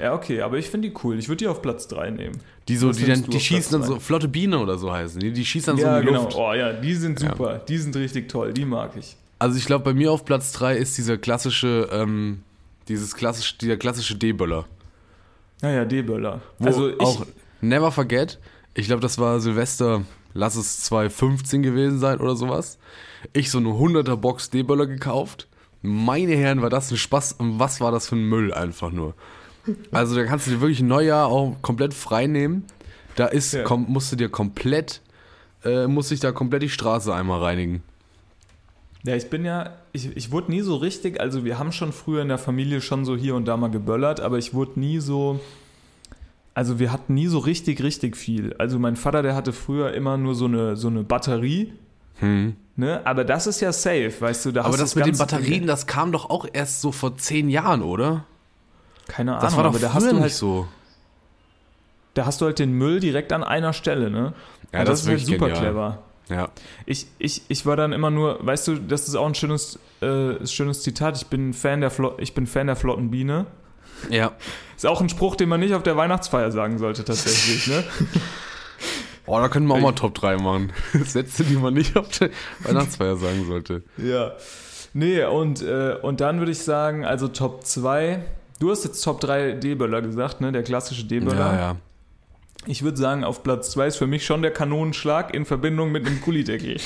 Ja, okay, aber ich finde die cool. Ich würde die auf Platz 3 nehmen. Die so, Was die, dann, die schießen dann so, flotte Biene oder so heißen die. Die schießen dann so ja, in die genau. Luft. Oh ja, die sind Ja. super. Die sind richtig toll. Die mag ich. Also ich glaube, bei mir auf Platz 3 ist dieser klassische, ähm, dieses klassische, dieser klassische D-Böller. Naja, D-Böller. Wo Also ich, auch Never Forget, ich glaube, das war Silvester, lass es 2015 gewesen sein oder sowas. Ich so eine 100er Box D-Böller gekauft. Meine Herren, war das ein Spaß und was war das für ein Müll einfach nur. Also da kannst du dir wirklich ein Neujahr auch komplett frei nehmen. Da ist, Ja. komm, musst du dir komplett, äh, musste ich da komplett die Straße einmal reinigen. Ja, ich bin ja, ich, ich wurde nie so richtig, also wir haben schon früher in der Familie schon so hier und da mal geböllert, aber ich wurde nie so, also wir hatten nie so richtig, richtig viel. Also mein Vater, der hatte früher immer nur so eine, so eine Batterie, Hm. ne, aber das ist ja safe, weißt du, da Aber das du mit den Batterien, das kam doch auch erst so vor zehn Jahren, oder? keine Ahnung, Das war doch aber da hast du nicht halt, so. da hast du halt den Müll direkt an einer Stelle, ne? Ja, Also das ist halt wirklich super genial. clever. Ja. Ich, ich, ich war dann immer nur, weißt du, das ist auch ein schönes, äh, schönes Zitat. Ich bin Fan der Flo ich bin Fan der flotten Biene. Ja. Ist auch ein Spruch, den man nicht auf der Weihnachtsfeier sagen sollte, tatsächlich, ne? Oh, da können wir auch Ich- mal Top 3 machen. Sätze, die man nicht auf der Weihnachtsfeier sagen sollte. Ja. Nee, und, äh, und dann würde ich sagen, also Top 2. Du hast jetzt Top 3 D-Böller gesagt, ne? Der klassische D-Böller. Ja, ja. Ich würde sagen, auf Platz 2 ist für mich schon der Kanonenschlag in Verbindung mit einem Gullideckel.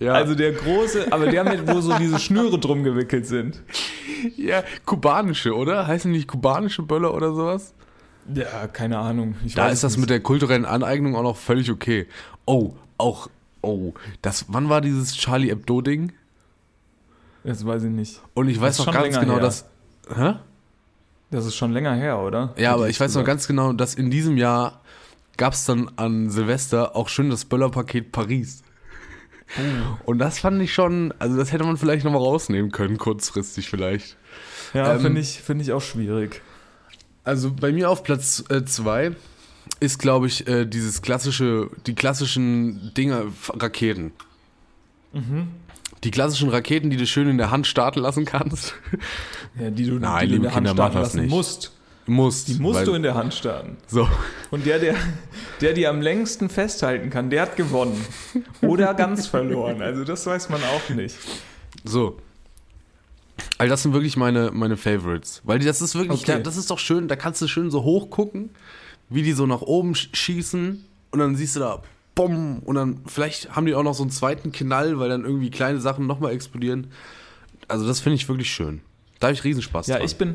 Ja, Also der große, aber der mit, wo so diese Schnüre drum gewickelt sind. ja, kubanische, oder? Heißen nicht kubanische Böller oder sowas? Ja, keine Ahnung. Ich Da ist das nicht. mit der kulturellen Aneignung auch noch völlig okay. Oh, auch, oh, das, wann war dieses Charlie Hebdo-Ding? Das weiß ich nicht. Und ich weiß Das noch ganz genau, her. dass, hä? Das ist schon länger her, oder? Ja, aber Hätte ich weiß noch ganz genau, dass in diesem Jahr gab es dann an Silvester auch schön das Böllerpaket Paris. Oh. Und das fand ich schon, also das hätte man vielleicht nochmal rausnehmen können, kurzfristig vielleicht. Ja, ähm, finde ich, find ich auch schwierig. Also bei mir auf Platz 2 ist, glaube ich, äh, dieses klassische, die klassischen Dinger, Raketen. Mhm. Die klassischen Raketen, die du schön in der Hand starten lassen kannst. Ja, die du, Nein, die du in der Hand Kinder, starten macht das lassen nicht. musst. Musst. Die musst weil- du in der Hand starten. So. Und der, der, der die am längsten festhalten kann, der hat gewonnen. Oder ganz verloren. Also das weiß man auch nicht. So. Also das sind wirklich meine, meine Favorites. Weil die, das ist wirklich, Okay. da, das ist doch schön, da kannst du schön so hoch gucken, wie die so nach oben sch- schießen und dann siehst du da, bumm, und dann vielleicht haben die auch noch so einen zweiten Knall, weil dann irgendwie kleine Sachen nochmal explodieren. Also das finde ich wirklich schön. Da habe ich Riesenspaß Ja, dran. ich bin,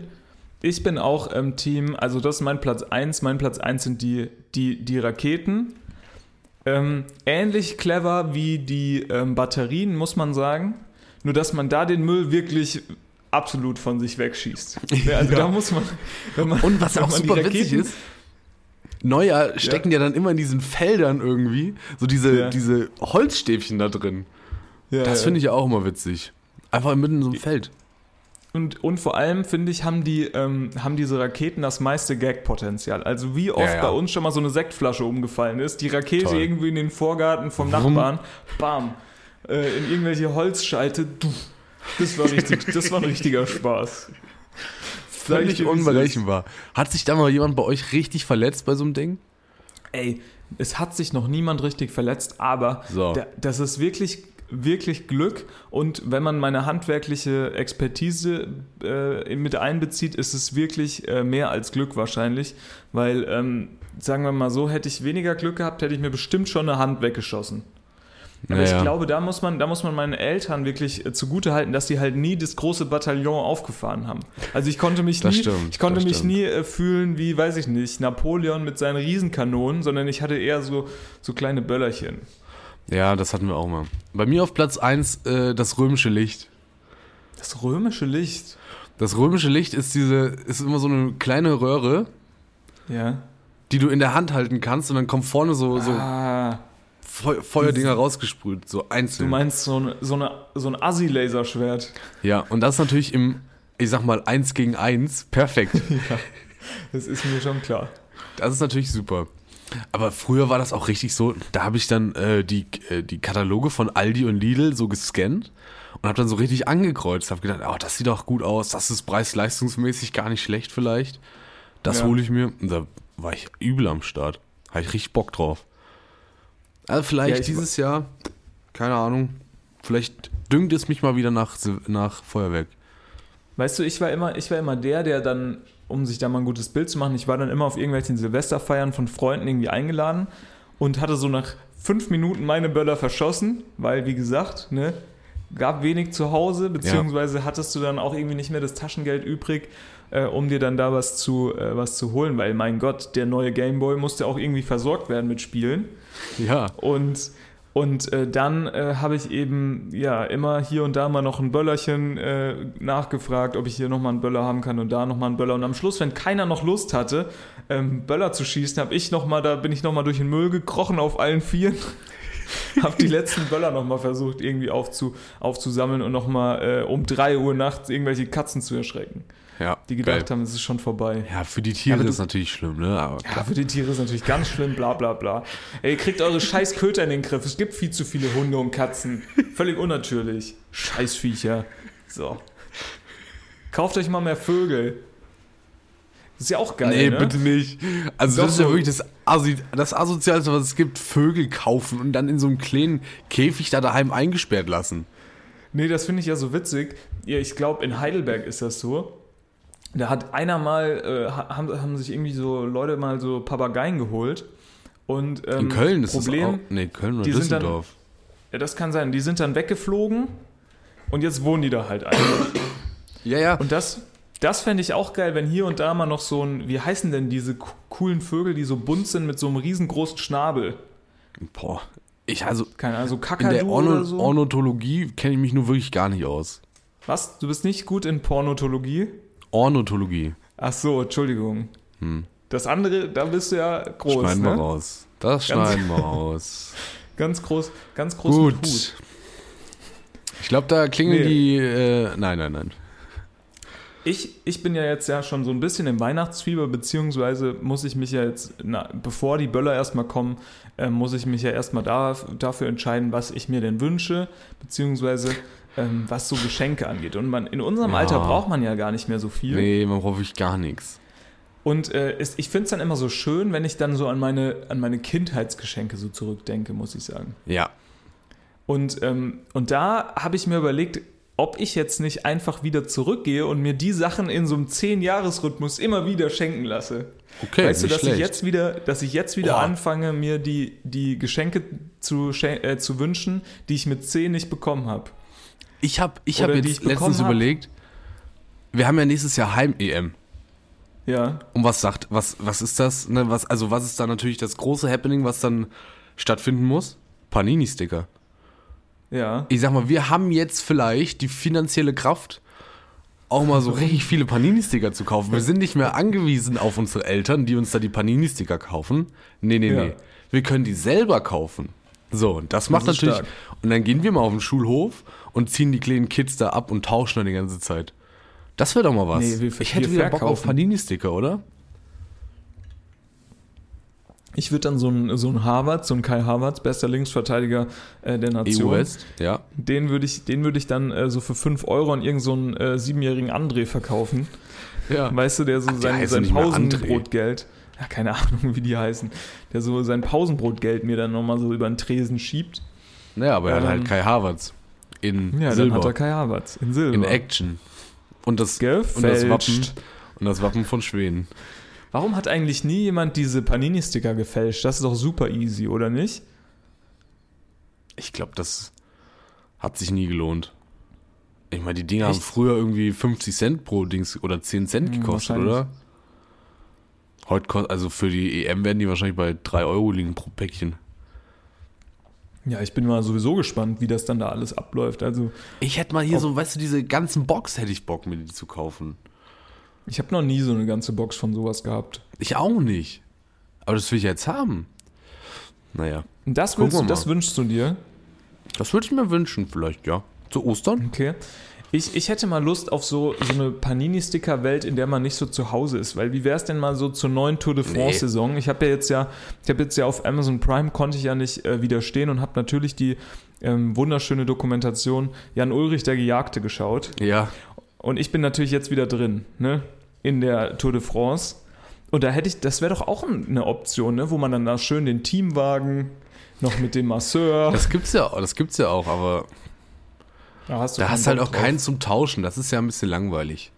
ich bin auch im Team, also das ist mein Platz 1. Mein Platz 1 sind die, die, die Raketen. Ähm, ähnlich clever wie die ähm, Batterien, muss man sagen. Nur, dass man da den Müll wirklich absolut von sich wegschießt. Ja, also Ja. da muss man. Man Und was auch super witzig ist, Neujahr stecken ja. dann immer in diesen Feldern irgendwie so diese, Ja. diese Holzstäbchen da drin. Ja, Das finde ich ja auch immer witzig. Einfach mitten in so einem Feld. Und, und vor allem, finde ich, haben, die, ähm, haben diese Raketen das meiste Gag-Potenzial. Also wie oft Ja, ja. bei uns schon mal so eine Sektflasche umgefallen ist, die Rakete Toll. irgendwie in den Vorgarten vom Wumm. Nachbarn, bam, äh, in irgendwelche Holzscheite, du. Das war richtig, das war ein richtiger Spaß. Völlig dir, unberechenbar. Hat sich da mal jemand bei euch richtig verletzt bei so einem Ding? Ey, es hat sich noch niemand richtig verletzt, aber So. da, das ist wirklich, wirklich Glück. Und wenn man meine handwerkliche Expertise äh, mit einbezieht, ist es wirklich äh, mehr als Glück wahrscheinlich. Weil, ähm, sagen wir mal so, hätte ich weniger Glück gehabt, hätte ich mir bestimmt schon eine Hand weggeschossen. Aber Naja. ich glaube, da muss man, da muss man meinen Eltern wirklich äh, zugute halten, dass sie halt nie das große Bataillon aufgefahren haben. Also ich konnte mich Das nie, stimmt, ich konnte mich stimmt. nie äh, fühlen wie, weiß ich nicht, Napoleon mit seinen Riesenkanonen, sondern ich hatte eher so, so kleine Böllerchen. Ja, das hatten wir auch mal. Bei mir auf Platz 1 äh, das römische Licht. Das römische Licht. Das römische Licht ist diese, ist immer so eine kleine Röhre, Ja. die du in der Hand halten kannst und dann kommt vorne so, so Ah, Feu Feuerdinger rausgesprüht, so du einzeln. meinst so, ein- so, eine, so ein Assi-Laserschwert. ja, und das natürlich im, ich sag mal, 1 gegen 1, perfekt. Das ist mir schon klar. Das ist natürlich super. Aber früher war das auch richtig so, da habe ich dann äh, die, äh, die Kataloge von Aldi und Lidl so gescannt und habe dann so richtig angekreuzt. Habe gedacht, oh, das sieht doch gut aus, das ist preis-leistungsmäßig gar nicht schlecht vielleicht. Das Ja. hole ich mir. Und da war ich übel am Start. Habe ich richtig Bock drauf. Also vielleicht Ja, dieses Jahr, keine Ahnung, vielleicht düngt es mich mal wieder nach, nach Feuerwerk. Weißt du, ich war immer, ich war immer der, der dann, um sich da mal ein gutes Bild zu machen, ich war dann immer auf irgendwelchen Silvesterfeiern von Freunden irgendwie eingeladen und hatte so nach fünf Minuten meine Böller verschossen, weil, wie gesagt, ne, gab wenig zu Hause, beziehungsweise hattest du dann auch irgendwie nicht mehr das Taschengeld übrig, äh, um dir dann da was zu, äh, was zu holen, weil, mein Gott, der neue Gameboy musste auch irgendwie versorgt werden mit Spielen. Ja. Und, und äh, dann äh, habe ich eben ja immer hier und da mal noch ein Böllerchen äh, nachgefragt, ob ich hier nochmal einen Böller haben kann und da nochmal einen Böller. Und am Schluss, wenn keiner noch Lust hatte, ähm, Böller zu schießen, habe ich noch mal, da bin ich nochmal durch den Müll gekrochen auf allen Vieren. habe die letzten Böller nochmal versucht irgendwie aufzu, aufzusammeln und nochmal äh, um 3 Uhr nachts irgendwelche Katzen zu erschrecken, Ja, die geil. gedacht haben, es ist schon vorbei. Ja, für die Tiere du- ist natürlich schlimm, ne? Aber Ja, für die Tiere ist natürlich ganz schlimm, bla bla bla. Ey, kriegt eure scheiß Köter in den Griff. Es gibt viel zu viele Hunde und Katzen. Völlig unnatürlich. Scheißviecher. So. Kauft euch mal mehr Vögel. Das ist ja auch geil, Nee, ne? bitte nicht. Also Doch das ist ja wirklich das, Asi das Asozialste, was es gibt, Vögel kaufen und dann in so einem kleinen Käfig da daheim eingesperrt lassen. Nee, das finde ich ja so witzig. Ja, ich glaube, in Heidelberg ist das so. Da hat einer mal, äh, ha- haben, haben sich irgendwie so Leute mal so Papageien geholt. Und, ähm, In Köln ist Problem, das auch. Nee, Köln oder sind dann- Düsseldorf. Ja, das kann sein. Die sind dann weggeflogen und jetzt wohnen die da halt einfach. Ja, ja. Und das, das fände ich auch geil, wenn hier und da mal noch so ein, wie heißen denn diese co- coolen Vögel, die so bunt sind mit so einem riesengroßen Schnabel? Boah. Ich also Keine Ahnung, so in Kakadu der Orno oder so. Ornithologie kenne ich mich nur wirklich gar nicht aus. Was? Du bist nicht gut in Pornotologie? Ornithologie. Ach so, Entschuldigung. Das andere, da bist du ja groß, Hm. schneiden wir ne? raus. Das Ganz- schneiden wir raus. Ganz groß, ganz groß mit Gut. Hut. Ich glaube, da klingeln Nee. die. Äh, nein, nein, nein. Ich, ich bin ja jetzt ja schon so ein bisschen im Weihnachtsfieber, beziehungsweise muss ich mich ja jetzt, na, bevor die Böller erstmal kommen, äh, muss ich mich ja erstmal da, dafür entscheiden, was ich mir denn wünsche, beziehungsweise ähm, was so Geschenke angeht. Und man, in unserem Ja. Alter braucht man ja gar nicht mehr so viel. Nee, man braucht wirklich gar nichts. Und äh, es, ich finde es dann immer so schön, wenn ich dann so an meine, an meine Kindheitsgeschenke so zurückdenke, muss ich sagen. Ja. Und, ähm, und da habe ich mir überlegt, ob ich jetzt nicht einfach wieder zurückgehe und mir die Sachen in so einem 10-Jahres-Rhythmus immer wieder schenken lasse. Okay, weißt du, dass schlecht. ich jetzt wieder, dass ich jetzt wieder Boah. anfange, mir die, die Geschenke zu, äh, zu wünschen, die ich mit 10 nicht bekommen habe. Ich habe ich Oder hab jetzt ich letztens hab. überlegt, wir haben ja nächstes Jahr Heim-EM. Ja. Und was sagt, was, was ist das? Ne, was, also was ist da natürlich das große Happening, was dann stattfinden muss? Panini-Sticker. Ja. Ich sag mal, wir haben jetzt vielleicht die finanzielle Kraft, auch mal so richtig viele Panini-Sticker zu kaufen. Wir sind nicht mehr angewiesen auf unsere Eltern, die uns da die Panini-Sticker kaufen. Nee, nee, Ja. nee. Wir können die selber kaufen. So, und das macht Das natürlich. stark. Und dann gehen wir mal auf den Schulhof und ziehen die kleinen Kids da ab und tauschen dann die ganze Zeit. Das wäre doch mal was. Nee, wir- ich hätte wieder Bock auf verkaufen. Panini-Sticker, oder? Ich würde dann so einen so einen Harvard, so einen Kai Havertz, bester Linksverteidiger äh, der Nation, EU-West, ja. den würde ich, den würde ich dann äh, so für 5 Euro an irgendeinen so einen, äh, siebenjährigen André verkaufen. ja. Weißt du, der so sein, heißen sein. Pausenbrotgeld, ja, keine Ahnung, wie die heißen, der so sein Pausenbrotgeld mir dann nochmal so über den Tresen schiebt. Naja, aber er hat Ähm, halt Kai Havertz. In Ja, Silber. dann hat er Kai Havertz in Silber. in Action. Und das, Gefälscht. und das Wappen. Und das Wappen von Schweden. Warum hat eigentlich nie jemand diese Panini-Sticker gefälscht? Das ist doch super easy, oder nicht? Ich glaube, das hat sich nie gelohnt. Ich meine, die Dinger haben Echt? früher irgendwie 50 Cent pro Dings oder 10 Cent Hm, gekostet, wahrscheinlich. oder? Heute kostet, also für die EM werden die wahrscheinlich bei 3 Euro liegen pro Päckchen. Ja, ich bin mal sowieso gespannt, wie das dann da alles abläuft. Also, Ich hätte mal hier so, weißt du, diese ganzen Box hätte ich Bock, mir die zu kaufen. ich habe noch nie so eine ganze Box von sowas gehabt. Ich auch nicht. Aber das will ich jetzt haben. Naja, Und das, willst du, das wünschst du dir? das würde ich mir wünschen, vielleicht, ja. Zu Ostern? Okay. Ich, ich hätte mal Lust auf so, so eine Panini-Sticker-Welt, in der man nicht so zu Hause ist. Weil wie wäre es denn mal so zur neuen Tour de France-Saison? Ich habe ja jetzt ja, ich habe jetzt ja auf Amazon Prime konnte ich ja nicht äh, widerstehen und habe natürlich die ähm, wunderschöne Dokumentation Jan Ulrich der Gejagte geschaut. Ja. Und ich bin natürlich jetzt wieder drin, ne? In der Tour de France. Und da hätte ich, das wäre doch auch ein- eine Option, ne? Wo man dann da schön den Teamwagen noch mit dem Masseur. Das gibt's ja, das gibt's ja auch, aber da hast du da hast halt auch drauf. keinen zum Tauschen. Das ist ja ein bisschen langweilig.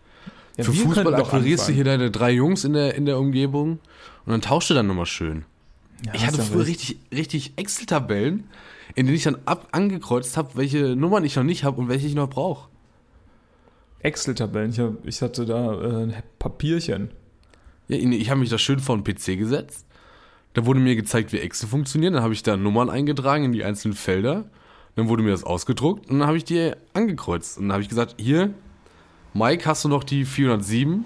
Ja, Für Fußball akquirierst du hier deine drei Jungs in der, in der Umgebung und dann tauscht du dann nochmal schön. Ja, ich hatte früher richtig, richtig Excel-Tabellen, in denen ich dann ab angekreuzt habe, welche Nummern ich noch nicht habe und welche ich noch brauche. Excel-Tabellen. Ich, hab, ich hatte da äh, ein Papierchen. Ja, ich habe mich da schön vor den PC gesetzt. Da wurde mir gezeigt, wie Excel funktioniert. Dann habe ich da Nummern eingetragen in die einzelnen Felder. Dann wurde mir das ausgedruckt und dann habe ich die angekreuzt. Und dann habe ich gesagt, hier, Mike, hast du noch die 407?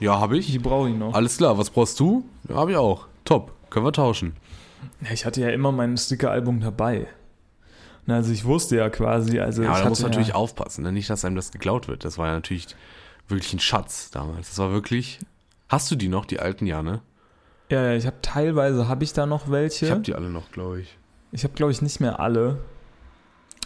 Ja, habe ich. Die brauche ich noch. Alles klar, was brauchst du? Ja, habe ich auch. Top, können wir tauschen. Ich hatte ja immer mein Sticker-Album dabei. Na, also ich wusste ja quasi, also Ja, da muss man natürlich ja, aufpassen, ne? nicht, dass einem das geklaut wird. Das war ja natürlich wirklich ein Schatz damals. Das war wirklich. Hast du die noch, die alten, ja, ne? Ja, ja, ich habe teilweise habe ich da noch welche. Ich habe die alle noch, glaube ich. Ich habe, glaube ich, nicht mehr alle.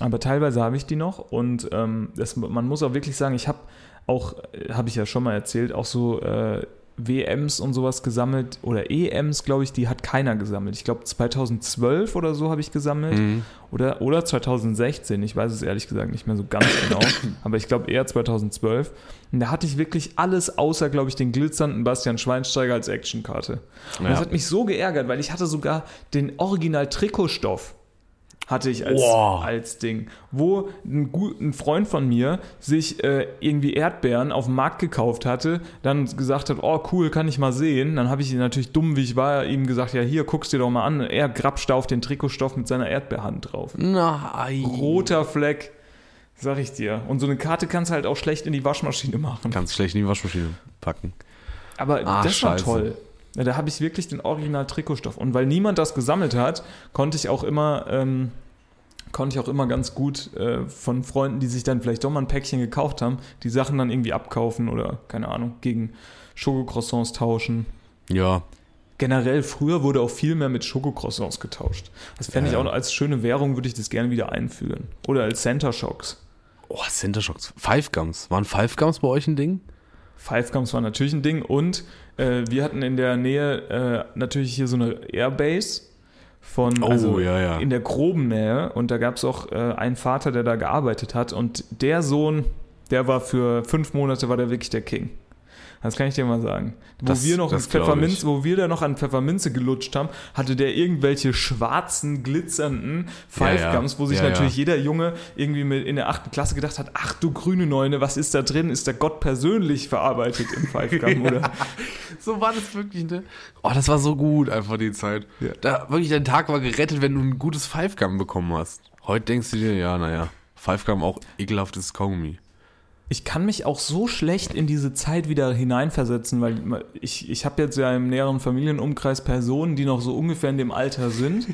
Aber teilweise habe ich die noch. Und ähm, das, man muss auch wirklich sagen, ich habe auch, äh, habe ich ja schon mal erzählt, auch so äh, WMs und sowas gesammelt. Oder EMs, glaube ich, die hat keiner gesammelt. Ich glaube, 2012 oder so habe ich gesammelt. Mhm. Oder, oder 2016, ich weiß es ehrlich gesagt nicht mehr so ganz genau, aber ich glaube eher 2012. Und da hatte ich wirklich alles außer, glaube ich, den glitzernden Bastian Schweinsteiger als Actionkarte. Und Ja. das hat mich so geärgert, weil ich hatte sogar den Original-Trikotstoff hatte ich als, Boah. als Ding, wo ein, ein Freund von mir sich äh, irgendwie Erdbeeren auf dem Markt gekauft hatte, dann gesagt hat, oh cool, kann ich mal sehen. Dann habe ich ihn natürlich dumm, wie ich war, ihm gesagt, ja hier, guck's dir doch mal an. Er grapscht da auf den Trikotstoff mit seiner Erdbeerhand drauf. Nein. Roter Fleck, sag ich dir. Und so eine Karte kannst du halt auch schlecht in die Waschmaschine machen. Kannst schlecht in die Waschmaschine packen. Aber Ah, das war scheiße. toll. Ja, da habe ich wirklich den Original-Trikotstoff. Und weil niemand das gesammelt hat, konnte ich auch immer, ähm, konnte ich auch immer ganz gut äh, von Freunden, die sich dann vielleicht doch mal ein Päckchen gekauft haben, die Sachen dann irgendwie abkaufen oder, keine Ahnung, gegen Schokocroissants tauschen. Ja. Generell, früher wurde auch viel mehr mit Schokocroissants getauscht. Das fände ich Ja. auch als schöne Währung, würde ich das gerne wieder einführen. Oder als Center Shocks. Oh, Center Shocks. Five Gums. Waren Five Gums bei euch ein Ding? Five Gums war natürlich ein Ding und äh, wir hatten in der Nähe äh, natürlich hier so eine Airbase von Oh, also ja, ja. in der groben Nähe und da gab es auch äh, einen Vater, der da gearbeitet hat und der Sohn, der war für fünf Monate war der wirklich der King. Das kann ich dir mal sagen. Wo Das- wir noch Pfefferminz, wo wir da noch an Pfefferminze gelutscht haben, hatte der irgendwelche schwarzen, glitzernden Five Ja. Gums, wo sich natürlich jeder Junge irgendwie mit in der achten Klasse gedacht hat, ach du grüne Neune, was ist da drin? Ist der Gott persönlich verarbeitet im Five Gum? Oder? So war das wirklich, ne? Oh, das war so gut einfach die Zeit. Ja. Da wirklich dein Tag war gerettet, wenn du ein gutes Five Gum bekommen hast. Heute denkst du dir, ja, naja, Five Gum auch ekelhaftes Kaugummi. Ich kann mich auch so schlecht in diese Zeit wieder hineinversetzen, weil ich, ich habe jetzt ja im näheren Familienumkreis Personen, die noch so ungefähr in dem Alter sind.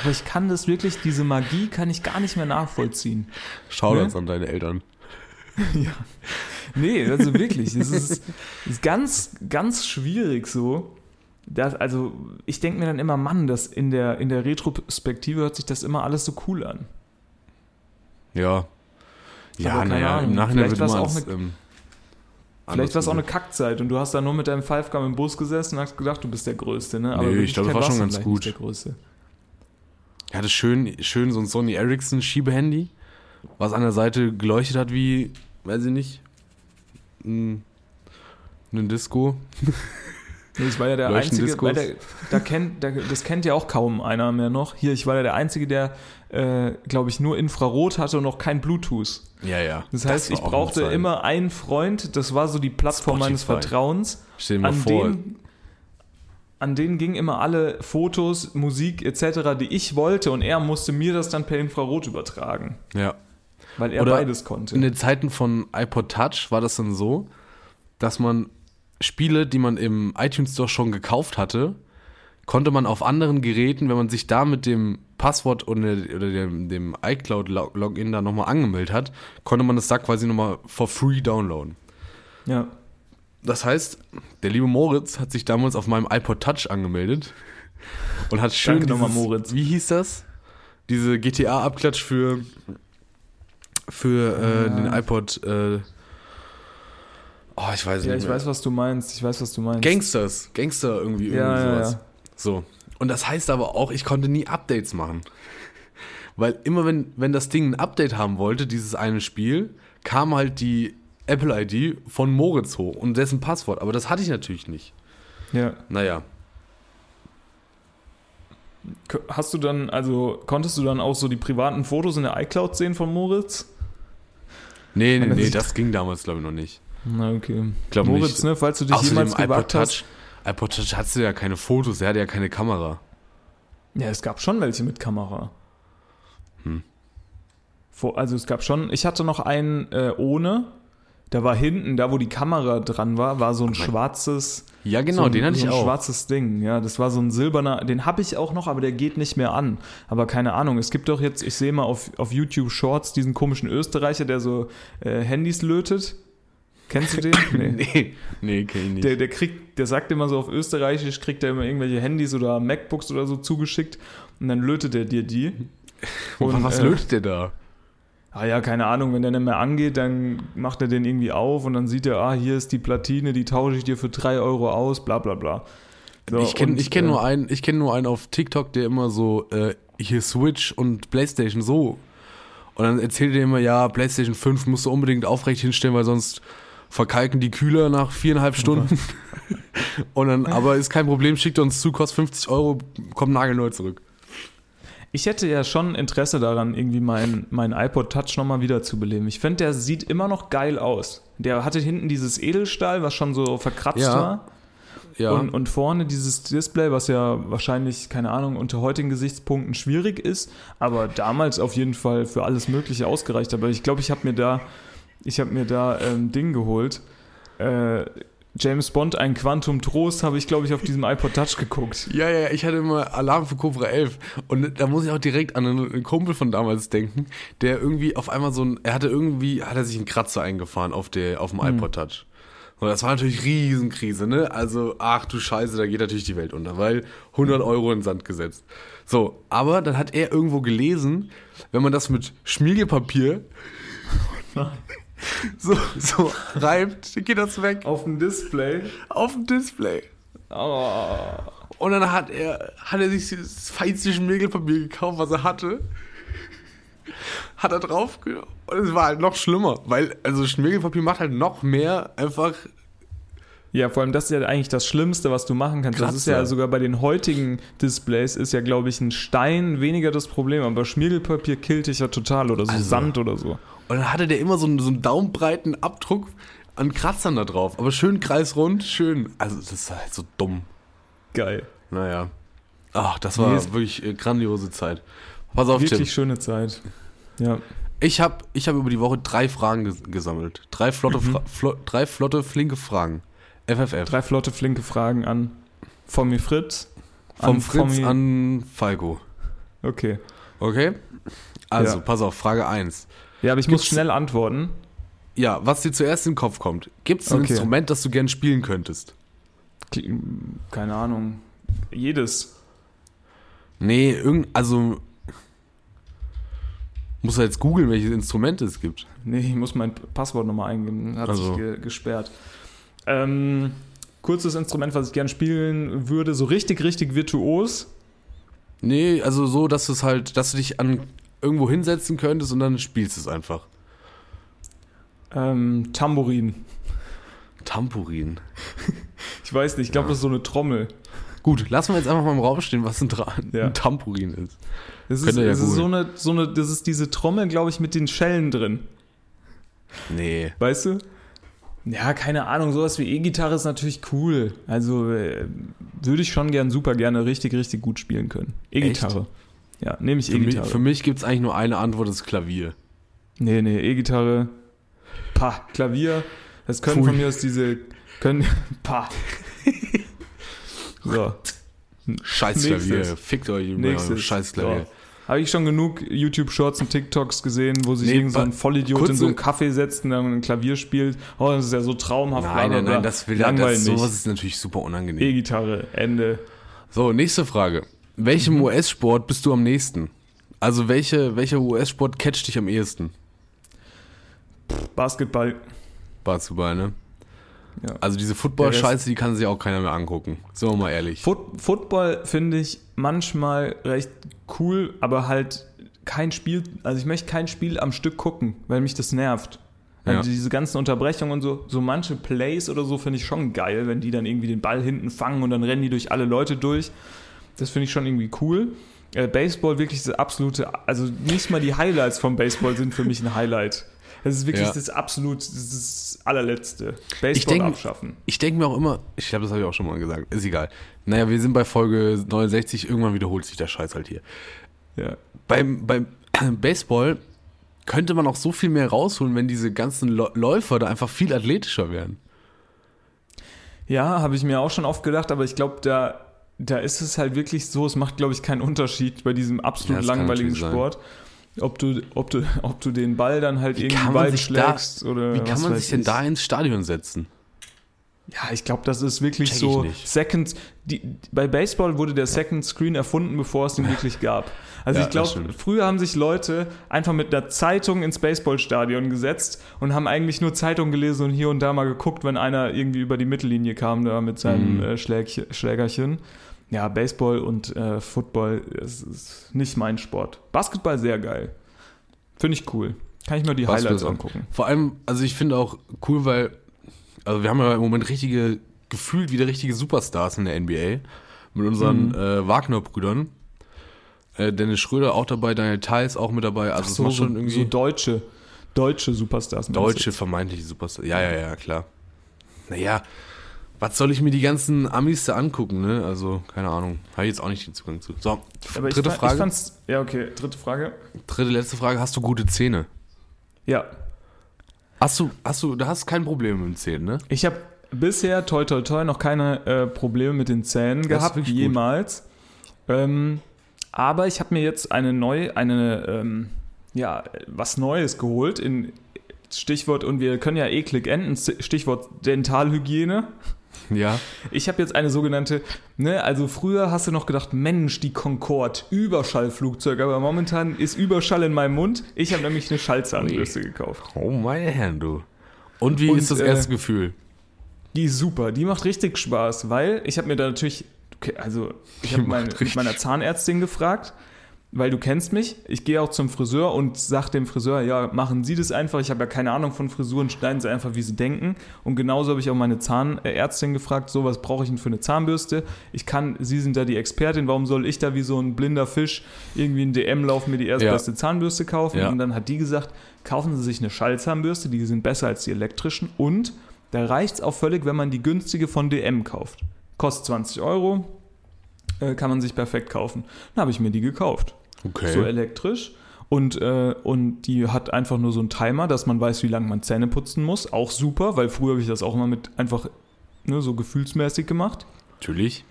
Aber ich kann das wirklich, diese Magie kann ich gar nicht mehr nachvollziehen. Schau ne? an deine Eltern. ja. Nee, also wirklich, es ist, ist ganz, ganz schwierig so. Das, also ich denke mir dann immer, Mann, das in der, in der Retrospektive hört sich das immer alles so cool an. Ja, ja, naja, im Nachhinein war es auch eine, ähm, Vielleicht war es auch eine Kackzeit und du hast da nur mit deinem Fivecam im Bus gesessen und hast gedacht, du bist der Größte, ne? Aber nee, ich glaube, das war schon ganz gut. Der Größte. Ja, das schön, schön so ein Sony Ericsson Schiebehandy, was an der Seite geleuchtet hat wie, weiß ich nicht, ein, ein Disco. Nee, ich war ja der Einzige, der, da kennt, der, das kennt ja auch kaum einer mehr noch. Hier, ich war ja der Einzige, der, äh, glaube ich, nur Infrarot hatte und noch kein Bluetooth. Ja, ja. Das heißt, das ich brauchte immer einen Freund, das war so die Plattform Spotify. meines Vertrauens. Stell dir mal an vor. Den, an denen gingen immer alle Fotos, Musik etc., die ich wollte und er musste mir das dann per Infrarot übertragen. Ja. Weil er Oder beides konnte. In den Zeiten von iPod Touch war das dann so, dass man Spiele, die man im iTunes Store schon gekauft hatte, konnte man auf anderen Geräten, wenn man sich da mit dem Passwort oder, dem, dem iCloud-Login da nochmal angemeldet hat, konnte man das da quasi nochmal for free downloaden. Ja. Das heißt, der liebe Moritz hat sich damals auf meinem iPod Touch angemeldet und hat schön Danke nochmal, Moritz. Wie hieß das? Diese GTA-Abklatsch für, für äh, ja. den iPod äh, Oh, ich weiß ja, nicht. Ja, ich weiß, was du meinst. Ich weiß, was du meinst. Gangsters. Gangster irgendwie, irgendwie ja, sowas. Ja. So. Und das heißt aber auch, ich konnte nie Updates machen. Weil immer wenn, wenn das Ding ein Update haben wollte, dieses eine Spiel, kam halt die Apple-ID von Moritz hoch und dessen Passwort. Aber das hatte ich natürlich nicht. Ja. Naja. Hast du dann, also konntest du dann auch so die privaten Fotos in der iCloud sehen von Moritz? Nee, nee, nee, das ging damals, glaube ich, noch nicht. Na, okay. Glaub Moritz, nicht. ne, falls du dich Außerdem jemals iPod gewagt Touch, hast. iPod Touch hattest du ja keine Fotos, er hatte ja keine Kamera. Ja, es gab schon welche mit Kamera. Hm. Also es gab schon, ich hatte noch einen äh, ohne. Da war hinten, da wo die Kamera dran war, war so ein schwarzes. Ja, genau, so ein, den hatte so ich ein auch. schwarzes Ding. Ja, das war so ein silberner. Den habe ich auch noch, aber der geht nicht mehr an. Aber keine Ahnung. Es gibt doch jetzt, ich sehe mal auf, auf YouTube Shorts diesen komischen Österreicher, der so äh, Handys lötet. Kennst du den? Nee, nee, nee kenn ich nicht. Der, der kriegt, der sagt immer so auf Österreichisch, kriegt er immer irgendwelche Handys oder MacBooks oder so zugeschickt und dann lötet er dir die. Und, was äh, lötet der da? Ah ja, keine Ahnung, wenn der nicht mehr angeht, dann macht er den irgendwie auf und dann sieht er, ah, hier ist die Platine, die tausche ich dir für 3 Euro aus, bla bla bla. So, ich kenne kenn äh, nur, einen, kenn nur einen auf TikTok, der immer so, äh, hier Switch und Playstation so. Und dann erzählt er immer, ja, Playstation 5 musst du unbedingt aufrecht hinstellen, weil sonst verkalken die Kühler nach viereinhalb Stunden. und dann, aber ist kein Problem, schickt uns zu, kostet 50 Euro, kommt nagelneu zurück. Ich hätte ja schon Interesse daran, irgendwie meinen mein iPod Touch nochmal wiederzubeleben. Ich finde, der sieht immer noch geil aus. Der hatte hinten dieses Edelstahl, was schon so verkratzt ja. war. Ja. Und, und vorne dieses Display, was ja wahrscheinlich, keine Ahnung, unter heutigen Gesichtspunkten schwierig ist, aber damals auf jeden Fall für alles Mögliche ausgereicht. Aber ich glaube, ich habe mir da, ich habe mir da ähm, Ding geholt. Äh, James Bond, ein Quantum Trost, habe ich, glaube ich, auf diesem iPod Touch geguckt. Ja, ja, ich hatte immer Alarm für Cobra 11. Und da muss ich auch direkt an einen Kumpel von damals denken, der irgendwie auf einmal so ein, er hatte irgendwie, hat er sich einen Kratzer eingefahren auf, der, auf dem hm. iPod Touch. Und das war natürlich Riesenkrise, ne? Also, ach du Scheiße, da geht natürlich die Welt unter, weil 100 Euro in den Sand gesetzt. So, aber dann hat er irgendwo gelesen, wenn man das mit Schmiegepapier so, so reibt, geht das weg. Auf dem Display? Auf dem Display. Oh. Und dann hat er, hat er sich das feinste Schmirgelpapier gekauft, was er hatte. Hat er drauf und es war halt noch schlimmer, weil also Schmirgelpapier macht halt noch mehr einfach ja, vor allem das ist ja eigentlich das Schlimmste, was du machen kannst. Kratzer. Das ist ja sogar bei den heutigen Displays ist ja, glaube ich, ein Stein weniger das Problem, aber Schmiergelpapier killt dich ja total oder so also, Sand oder so. Und dann hatte der immer so einen, so einen daumenbreiten Abdruck an Kratzern da drauf, aber schön kreisrund, schön. Also das ist halt so dumm. Geil. Naja. Ach, das war nee, wirklich äh, grandiose Zeit. Pass auf, Wirklich Tim. schöne Zeit. Ja. Ich habe ich hab über die Woche drei Fragen ges gesammelt. Drei flotte, Fra flo drei flotte, flinke Fragen. FFF. Drei flotte, flinke Fragen an Fommi Fritz. Vom Fritz Fommi- an Falco. Okay. Okay? Also, Ja. pass auf, Frage 1. Ja, aber ich muss Gibt's- schnell antworten. Ja, was dir zuerst in den Kopf kommt. Gibt es ein Okay. Instrument, das du gern spielen könntest? Keine Ahnung. Jedes. Nee, irgend, also. Muss er jetzt googeln, welches Instrument es gibt. Nee, ich muss mein Passwort nochmal eingeben. Hat Also. sich ge gesperrt. Ähm, kurzes Instrument, was ich gern spielen würde, so richtig, richtig virtuos. Nee, also so, dass es halt, dass du dich an irgendwo hinsetzen könntest und dann spielst du es einfach. Ähm, Tambourin. Tampurin. Ich weiß nicht, ich glaube, das ist so eine Trommel. Gut, lassen wir jetzt einfach mal im Raum stehen, was ein, Tra Ja. ein Tampurin ist. Das ist, Könnt ja das ist so, eine, so eine, das ist diese Trommel, glaube ich, mit den Schellen drin. Nee. Weißt du? Ja, keine Ahnung, sowas wie E-Gitarre ist natürlich cool. Also äh, würde ich schon gern, super gerne richtig, richtig gut spielen können. E-Gitarre. Ja, nehme ich mich, E-Gitarre. für mich gibt es eigentlich nur eine Antwort, das ist Klavier. Nee, nee, E-Gitarre. Pah, Klavier. Das können Pfui. von mir aus diese. Können. Pah. So. Scheiß Klavier. Fickt euch über Nächstes. Scheiß Klavier. Habe ich schon genug YouTube-Shorts und TikToks gesehen, wo sich Nee, irgend so ein Vollidiot in so einen Kaffee setzt und dann ein Klavier spielt. Oh, das ist ja so traumhaft. Nein, nein, nein, das will Langweilig das, mich. sowas ist natürlich super unangenehm. E-Gitarre, Ende. So, nächste Frage. Welchem Mhm. US-Sport bist du am nächsten? Also welche, welcher US-Sport catcht dich am ehesten? Basketball. Basketball, ne? Ja. Also diese Football-Scheiße, die kann sich auch keiner mehr angucken. Sind wir mal ehrlich. Foot Football finde ich manchmal recht cool, aber halt kein Spiel, also ich möchte kein Spiel am Stück gucken, weil mich das nervt. Also Ja. diese ganzen Unterbrechungen und so, so manche Plays oder so finde ich schon geil, wenn die dann irgendwie den Ball hinten fangen und dann rennen die durch alle Leute durch. Das finde ich schon irgendwie cool. Äh, Baseball wirklich das absolute, also nicht mal die Highlights vom Baseball sind für mich ein Highlight. Das ist wirklich Ja. das absolut, das allerletzte. Baseball denk- abschaffen. Ich denke mir auch immer, ich glaube, das habe ich auch schon mal gesagt, ist egal. Naja, wir sind bei Folge 69, irgendwann wiederholt sich der Scheiß halt hier. Ja. Beim, beim Baseball könnte man auch so viel mehr rausholen, wenn diese ganzen Läufer da einfach viel athletischer wären. Ja, habe ich mir auch schon oft gedacht, aber ich glaube, da, da ist es halt wirklich so, es macht, glaube ich, keinen Unterschied bei diesem Ja, absolut kann langweiligen. Sport. Ob du, ob, du, ob du den Ball dann halt irgendwie kann man weit sich da- schlägst oder Wie kann man sich denn ich. da ins Stadion setzen? Ja, ich glaube, das ist wirklich Check so. Second. Die, bei Baseball wurde der Second Screen erfunden, bevor es den wirklich gab. Also Ja, ich glaube, früher haben sich Leute einfach mit einer Zeitung ins Baseballstadion gesetzt und haben eigentlich nur Zeitung gelesen und hier und da mal geguckt, wenn einer irgendwie über die Mittellinie kam da mit seinem Mhm. äh, Schläg, Schlägerchen. Ja, Baseball und äh, Football ist, ist nicht mein Sport. Basketball sehr geil. Finde ich cool. Kann ich mir die Basketball Highlights angucken. Vor allem, also ich finde auch cool, weil, also wir haben ja im Moment richtige, gefühlt wieder richtige Superstars in der NBA. Mit unseren Mhm. äh, Wagner-Brüdern. Äh, Dennis Schröder auch dabei, Daniel Theiss auch mit dabei. Also Ach so, so, schon irgendwie so deutsche, deutsche Superstars. deutsche vermeintliche Superstars. Ja, ja, ja, klar. Naja, was soll ich mir die ganzen Amis da angucken, ne? Also, keine Ahnung. Habe ich jetzt auch nicht den Zugang zu. So, Aber ich dritte fand- Frage. Ich fand's, ja, okay, dritte Frage. dritte, letzte Frage. Hast du gute Zähne? Ja, Hast du, hast du, du hast kein Problem mit den Zähnen, ne? ich habe bisher, toi, toi, toi, noch keine äh, Probleme mit den Zähnen Das gehabt, jemals. Ähm, aber ich habe mir jetzt eine neue, eine, ähm, ja, was Neues geholt in Stichwort, und wir können ja eklig enden, Stichwort Dentalhygiene. Ja. Ich habe jetzt eine sogenannte, ne, also früher hast du noch gedacht, Mensch, die Concorde, Überschallflugzeug, aber momentan ist Überschall in meinem Mund. Ich habe nämlich eine Schallzahnbürste gekauft. Oh meine Herren, du. Und wie Und, ist das äh, erste Gefühl? Die ist super, die macht richtig Spaß, weil ich habe mir da natürlich, okay, also ich habe meine, meiner Zahnärztin gefragt, weil du kennst mich, ich gehe auch zum Friseur und sag dem Friseur, ja, machen Sie das einfach, ich habe ja keine Ahnung von Frisuren, schneiden Sie einfach, wie Sie denken. Und genauso habe ich auch meine Zahnärztin gefragt, so, was brauche ich denn für eine Zahnbürste? Ich kann, Sie sind da die Expertin, warum soll ich da wie so ein blinder Fisch irgendwie in DM laufen, mir die erstbeste Zahnbürste kaufen? Ja. Und dann hat die gesagt, kaufen Sie sich eine Schallzahnbürste, die sind besser als die elektrischen und da reicht es auch völlig, wenn man die günstige von DM kauft. Kostet 20 Euro, äh, kann man sich perfekt kaufen. Dann habe ich mir die gekauft. Okay. So elektrisch. Und, äh, und die hat einfach nur so einen Timer, dass man weiß, wie lange man Zähne putzen muss. Auch super, weil früher habe ich das auch immer mit einfach ne, so gefühlsmäßig gemacht. Natürlich.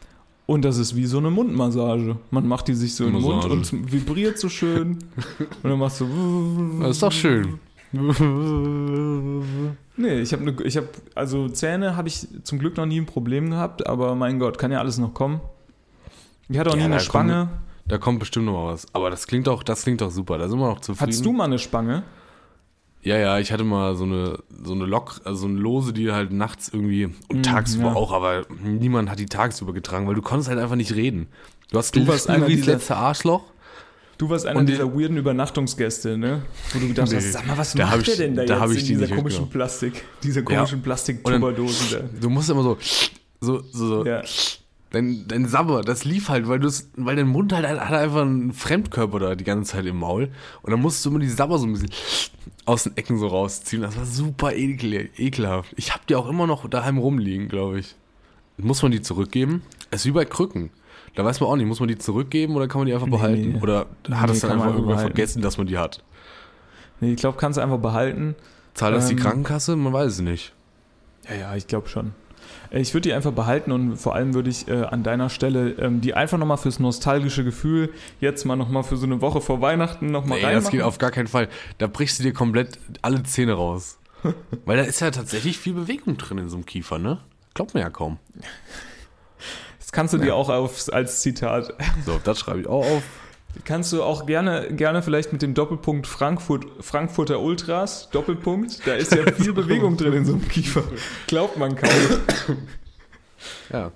Und das ist wie so eine Mundmassage. Man macht die sich so im Mund und vibriert so schön. und dann machst du. Das ist doch schön. Nee, ich habe ne, ich hab, also Zähne habe ich zum Glück noch nie ein Problem gehabt, aber mein Gott, kann ja alles noch kommen. Ich hatte auch Ja, nie eine Spange. Da kommt bestimmt noch mal was. Aber das klingt doch, das klingt doch super. Da sind wir noch zufrieden. Hattest du mal eine Spange? Ja, ja, ich hatte mal so eine, so eine Lok, also so eine Lose, die halt nachts irgendwie und tagsüber ja. auch, aber niemand hat die tagsüber getragen, weil du konntest halt einfach nicht reden. Du hast Du warst einer wie das letzte Arschloch. Du warst einer Und die- dieser weirden Übernachtungsgäste, ne? Wo du gedacht Nee, hast, sag mal, was da macht hab der ich- denn da, da jetzt ich in die dieser komischen. Plastik, dieser Ja. komischen Und Plastik-Tubberdosen da? Du musst immer so, so, so, so. Ja. Dein, dein Sabber, das lief halt, weil, du's, weil dein Mund halt hat einfach einen Fremdkörper da die ganze Zeit im Maul. Und dann musst du immer die Sabber so ein bisschen aus den Ecken so rausziehen. Das war super ekel, ekelhaft. Ich hab die auch immer noch daheim rumliegen, glaube ich. Muss man die zurückgeben? Es ist wie bei Krücken. Da weiß man auch nicht, muss man die zurückgeben oder kann man die einfach Nee, behalten? nee. Oder Nee, hat es kann dann einfach irgendwann behalten. vergessen, dass man die hat? Nee, ich glaube, kannst du einfach behalten. Zahlt das die Ähm, Krankenkasse? Man weiß es nicht. Ja, ja, ich glaube schon. Äh, Ich würde die einfach behalten und vor allem würde ich äh, an deiner Stelle ähm, die einfach nochmal fürs nostalgische Gefühl jetzt mal nochmal für so eine Woche vor Weihnachten nochmal Nee, reinmachen. das geht auf gar keinen Fall. Da brichst du dir komplett alle Zähne raus. Weil da ist ja tatsächlich viel Bewegung drin in so einem Kiefer, ne? Glaubt mir ja kaum. Das kannst du dir auch aufs, als Zitat. So, das schreibe ich auch auf. Kannst du auch gerne, gerne vielleicht mit dem Doppelpunkt Frankfurt, Frankfurter Ultras, Doppelpunkt, da ist ja viel Bewegung drin in so einem Kiefer. Glaubt man kaum. Ja.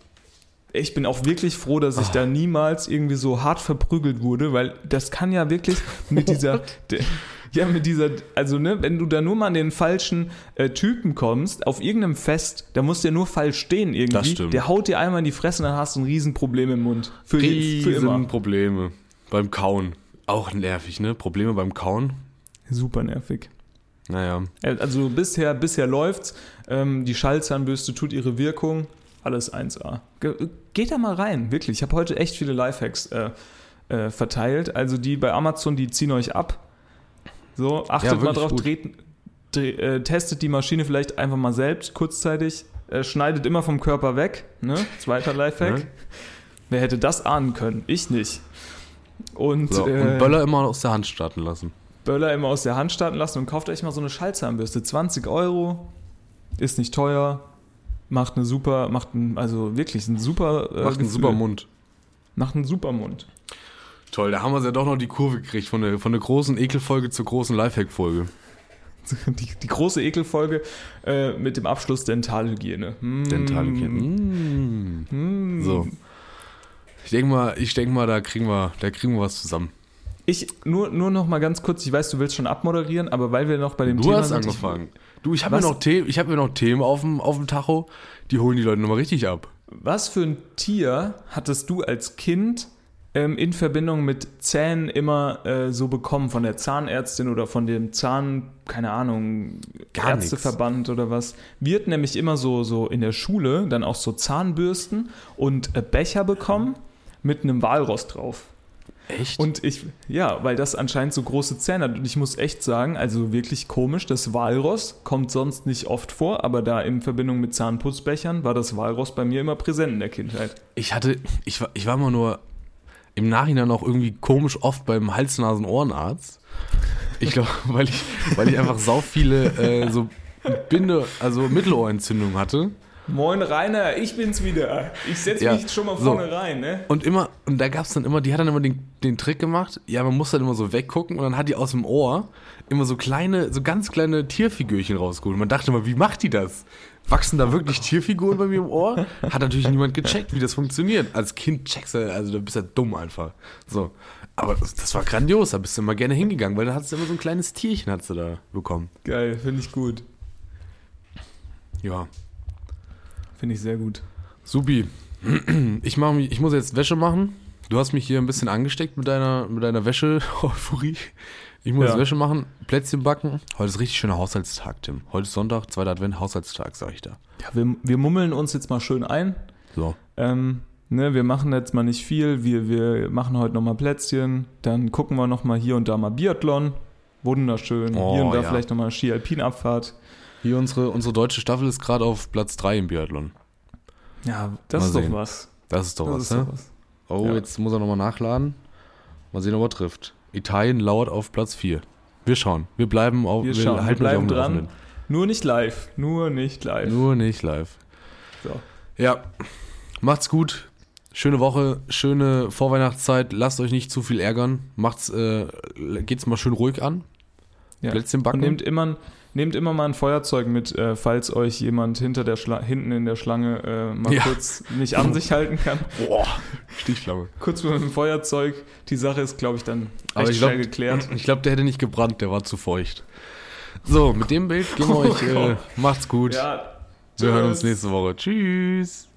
Ich bin auch wirklich froh, dass ich da niemals irgendwie so hart verprügelt wurde, weil das kann ja wirklich mit dieser, de, ja mit dieser, also ne, wenn du da nur mal an den falschen äh, Typen kommst, auf irgendeinem Fest, da muss der nur falsch stehen irgendwie. Das stimmt. Der haut dir einmal in die Fresse und dann hast du ein Riesenproblem im Mund. Für, die- für immer. Probleme beim Kauen. Auch nervig, ne? Probleme beim Kauen. Super nervig. Naja. Äh, Also bisher, bisher läuft's. Ähm, die Schallzahnbürste tut ihre Wirkung. Alles 1A. Ge geht da mal rein, wirklich. Ich habe heute echt viele Lifehacks äh, äh, verteilt. Also die bei Amazon, die ziehen euch ab. So, achtet Ja, mal drauf, dreht, dreh, äh, testet die Maschine vielleicht einfach mal selbst kurzzeitig. Äh, schneidet immer vom Körper weg. Ne? Zweiter Lifehack. Ja. Wer hätte das ahnen können? Ich nicht. Und, So, äh, und Böller immer aus der Hand starten lassen. Böller immer aus der Hand starten lassen und kauft euch mal so eine Schallzahnbürste. 20 Euro, ist nicht teuer, macht eine super, macht ein, also wirklich ein super äh, Macht einen super Mund. Macht einen super Mund. Toll, da haben wir ja doch noch die Kurve gekriegt von der, von der großen Ekelfolge zur großen Lifehack-Folge. Die, die große Ekelfolge äh, mit dem Abschluss Dentalhygiene. Mm. Dentalhygiene. Mm. So. Ich denke mal, ich denke mal, da kriegen wir, da kriegen wir was zusammen. Ich, nur, nur noch mal ganz kurz, ich weiß, du willst schon abmoderieren, aber weil wir noch bei dem Du Thema hast sind, angefangen. Du, ich habe mir noch Themen, ich habe mir noch Themen auf dem, auf dem Tacho, die holen die Leute nochmal richtig ab. Ich, was für ein Tier hattest du als Kind ähm, in Verbindung mit Zähnen immer äh, so bekommen von der Zahnärztin oder von dem Zahn, keine Ahnung, Gar Ärzteverband oder was? Wir hatten nämlich immer so, so in der Schule dann auch so Zahnbürsten und äh, Becher bekommen mit einem Walross drauf. Echt? Und ich, ja, weil das anscheinend so große Zähne hat. Und ich muss echt sagen, also wirklich komisch, das Walross kommt sonst nicht oft vor, aber da in Verbindung mit Zahnputzbechern war das Walross bei mir immer präsent in der Kindheit. ich hatte, ich war, ich war immer nur im Nachhinein auch irgendwie komisch oft beim Hals-Nasen-Ohrenarzt. Ich glaube, weil ich, weil ich einfach sau viele äh, so Binde, also Mittelohrentzündungen hatte. Moin Rainer, ich bin's wieder. Ich setze Ja, mich schon mal so. vorne rein, ne? Und immer, und da gab's dann immer, die hat dann immer den, den Trick gemacht, ja, man muss dann immer so weggucken und dann hat die aus dem Ohr immer so kleine, so ganz kleine Tierfigürchen rausgeholt. Und man dachte immer, wie macht die das? Wachsen da wirklich Tierfiguren bei mir im Ohr? Hat natürlich niemand gecheckt, wie das funktioniert. Als Kind checkst du, also da bist du ja dumm einfach. So. Aber das, das war grandios, da bist du immer gerne hingegangen, weil da hattest du immer so ein kleines Tierchen, hast du da bekommen. Geil, finde ich gut. Ja. Finde ich sehr gut. Supi. Ich, mach mich, ich muss jetzt Wäsche machen. Du hast mich hier ein bisschen angesteckt mit deiner, mit deiner Wäsche-Euphorie. Ich muss Ja. jetzt Wäsche machen, Plätzchen backen. Heute ist richtig schöner Haushaltstag, Tim. Heute ist Sonntag, zweiter Advent, Haushaltstag, sag ich da. Ja, wir, wir mummeln uns jetzt mal schön ein. So. Ähm, ne, wir machen jetzt mal nicht viel, wir, wir machen heute nochmal Plätzchen, dann gucken wir nochmal hier und da mal Biathlon. Wunderschön. Oh, hier und da ja. vielleicht nochmal Ski-Alpin-Abfahrt. Hier unsere, unsere deutsche Staffel ist gerade auf Platz 3 im Biathlon. Ja, das Mal ist sehen. doch was. Das ist doch Das was, ist ne? doch was. Oh, Ja. jetzt muss er nochmal nachladen. Mal sehen, ob er trifft. Italien lauert auf Platz 4. Wir schauen. Wir bleiben auf. Wir schauen, wir halten euch bleiben dran. Nur nicht live. Nur nicht live. Nur nicht live. So. Ja, macht's gut. Schöne Woche, schöne Vorweihnachtszeit. Lasst euch nicht zu viel ärgern. Macht's, äh, geht's mal schön ruhig an. Ja. Plätzchen Und backen. nehmt immer, nehmt immer mal ein Feuerzeug mit, äh, falls euch jemand hinter der Schla hinten in der Schlange äh, mal Ja. kurz nicht an sich halten kann. Boah, Stichflamme. Kurz mit dem Feuerzeug. Die Sache ist, glaube ich, dann Aber ich glaub- schnell geklärt. Ich glaube, der hätte nicht gebrannt, der war zu feucht. So, mit dem Bild gehen wir euch. Äh, macht's gut. Ja, Wir hören uns nächste Woche. Tschüss.